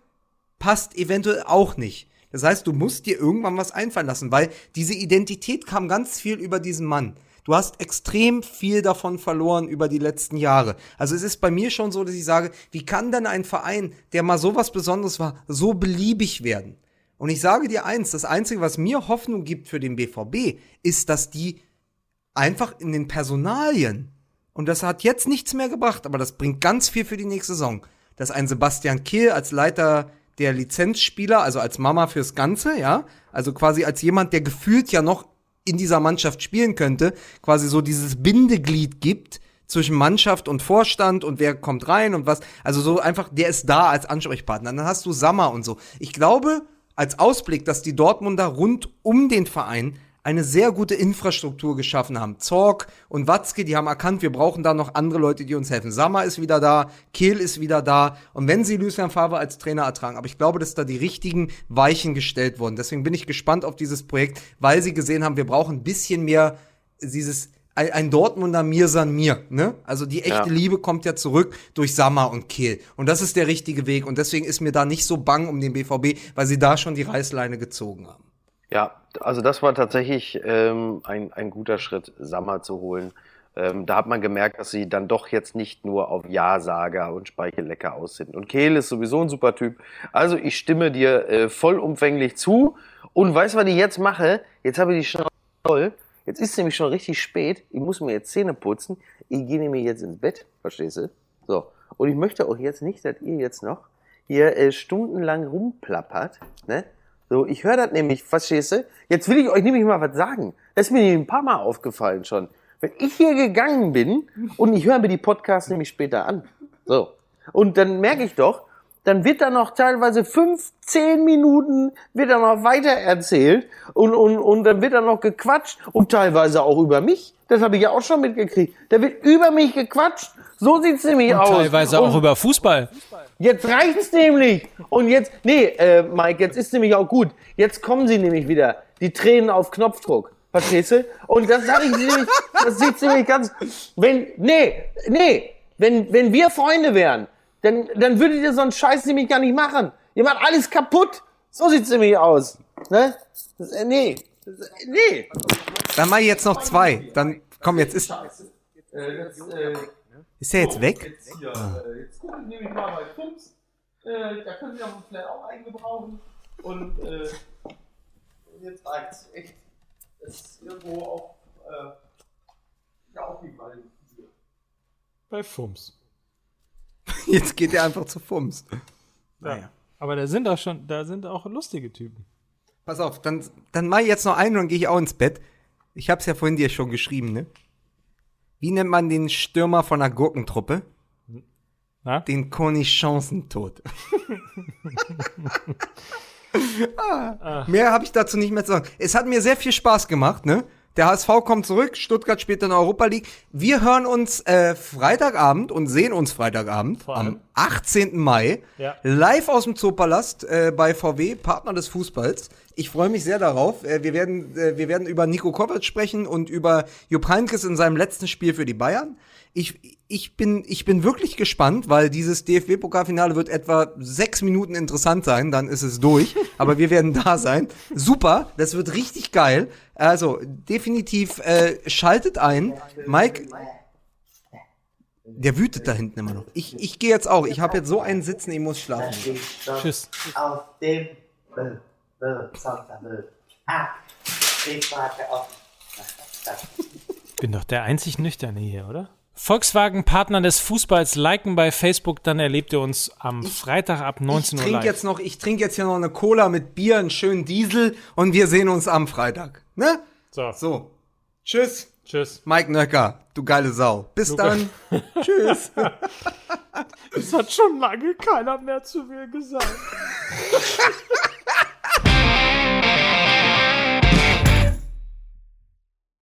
passt eventuell auch nicht. Das heißt, du musst dir irgendwann was einfallen lassen, weil diese Identität kam ganz viel über diesen Mann. Du hast extrem viel davon verloren über die letzten Jahre. Also es ist bei mir schon so, dass ich sage, wie kann denn ein Verein, der mal so was Besonderes war, so beliebig werden? Und ich sage dir eins, das Einzige, was mir Hoffnung gibt für den BVB, ist, dass die einfach in den Personalien, und das hat jetzt nichts mehr gebracht, aber das bringt ganz viel für die nächste Saison, dass ein Sebastian Kehl als Leiter der Lizenzspieler, also als Mama fürs Ganze, ja, also quasi als jemand, der gefühlt ja noch in dieser Mannschaft spielen könnte, quasi so dieses Bindeglied gibt zwischen Mannschaft und Vorstand und wer kommt rein und was, also so einfach, der ist da als Ansprechpartner. Dann hast du Sammer und so. Ich glaube, als Ausblick, dass die Dortmunder rund um den Verein eine sehr gute Infrastruktur geschaffen haben. Zorg und Watzke, die haben erkannt, wir brauchen da noch andere Leute, die uns helfen. Sammer ist wieder da, Kehl ist wieder da. Und wenn sie Lucien Favre als Trainer ertragen, aber ich glaube, dass da die richtigen Weichen gestellt wurden. Deswegen bin ich gespannt auf dieses Projekt, weil sie gesehen haben, wir brauchen ein bisschen mehr dieses ein Dortmunder Mir san mir, ne? Also die echte ja. Liebe kommt ja zurück durch Sammer und Kehl. Und das ist der richtige Weg. Und deswegen ist mir da nicht so bang um den BVB, weil sie da schon die Reißleine gezogen haben. Ja, also das war tatsächlich ähm, ein, ein guter Schritt, Sammer zu holen. Ähm, da hat man gemerkt, dass sie dann doch jetzt nicht nur auf Ja-Sager und Speichellecker aus sind. Und Kehl ist sowieso ein super Typ. Also ich stimme dir äh, vollumfänglich zu. Und weißt du, was ich jetzt mache? Jetzt habe ich die Schnauze voll. Jetzt ist es nämlich schon richtig spät. Ich muss mir jetzt Zähne putzen. Ich gehe nämlich jetzt ins Bett. Verstehst du? So. Und ich möchte auch jetzt nicht, dass ihr jetzt noch hier äh, stundenlang rumplappert. Ne? So, ich höre das nämlich, verstehst du? Jetzt will ich euch nämlich mal was sagen. Das ist mir ein paar Mal aufgefallen schon. Wenn ich hier gegangen bin und ich höre mir die Podcasts nämlich später an. So. Und dann merke ich doch, dann wird da noch teilweise fünf, zehn Minuten wird da noch weiter erzählt und, und, und dann wird da noch gequatscht und teilweise auch über mich. Das habe ich ja auch schon mitgekriegt. Da wird über mich gequatscht. So sieht's nämlich und aus. Teilweise und auch über Fußball. Jetzt reicht's nämlich. Und jetzt, nee, äh, Mike, jetzt ist nämlich auch gut. Jetzt kommen sie nämlich wieder. Die Tränen auf Knopfdruck. Verstehst du? Und das sage ich nämlich, das sieht nämlich ganz, wenn, nee, nee, wenn, wenn wir Freunde wären, dann, dann würdet ihr so einen Scheiß nämlich gar nicht machen. Ihr macht alles kaputt. So sieht's nämlich aus. Ne? Das, äh, nee. Das, äh, nee. Dann mach ich jetzt noch zwei. Dann, komm, jetzt ist, ist er jetzt weg? Jetzt, hier, ah. äh, jetzt gucke ich nämlich mal bei Pumps. Äh, da können Sie ja vielleicht auch eingebrauchen. Und äh, jetzt reicht's echt. Es ist irgendwo auch äh, ja, aufgefallen. Bei Fums. Jetzt geht er einfach zu Fums. Naja. Aber da sind auch schon, da sind auch lustige Typen. Pass auf, dann, dann mach ich jetzt noch einen und dann gehe ich auch ins Bett. Ich hab's ja vorhin dir schon geschrieben, ne? Wie nennt man den Stürmer von einer Gurkentruppe? Na? Den Cornichancentod. ah, mehr habe ich dazu nicht mehr zu sagen. Es hat mir sehr viel Spaß gemacht, ne? Der HSV kommt zurück, Stuttgart spielt in der Europa League. Wir hören uns äh, Freitagabend und sehen uns Freitagabend am 18. Mai Ja. live aus dem Zoopalast äh, bei VW, Partner des Fußballs. Ich freue mich sehr darauf. Äh, wir, werden, äh, wir werden über Nico Kovac sprechen und über Jupp Heynckes in seinem letzten Spiel für die Bayern. Ich, ich, bin, ich bin wirklich gespannt, weil dieses DFB-Pokalfinale wird etwa sechs Minuten interessant sein, dann ist es durch. Aber wir werden da sein. Super, das wird richtig geil. Also definitiv äh, schaltet ein. Mike, der wütet da hinten immer noch. Ich, ich gehe jetzt auch. Ich habe jetzt so einen Sitzen, ich muss schlafen. Tschüss. Auf dem. Ah, ich. Bin doch der einzig Nüchterne hier, oder? Volkswagen Partner des Fußballs liken bei Facebook, dann erlebt ihr uns am Freitag ab Ich 19 Uhr trinke live. jetzt noch, ich trinke jetzt hier noch eine Cola mit Bier, einen schönen Diesel und wir sehen uns am Freitag. Ne? So, So. Tschüss, tschüss. Mike Nöcker, du geile Sau. Bis Luca. dann. Tschüss. Das hat schon lange keiner mehr zu mir gesagt.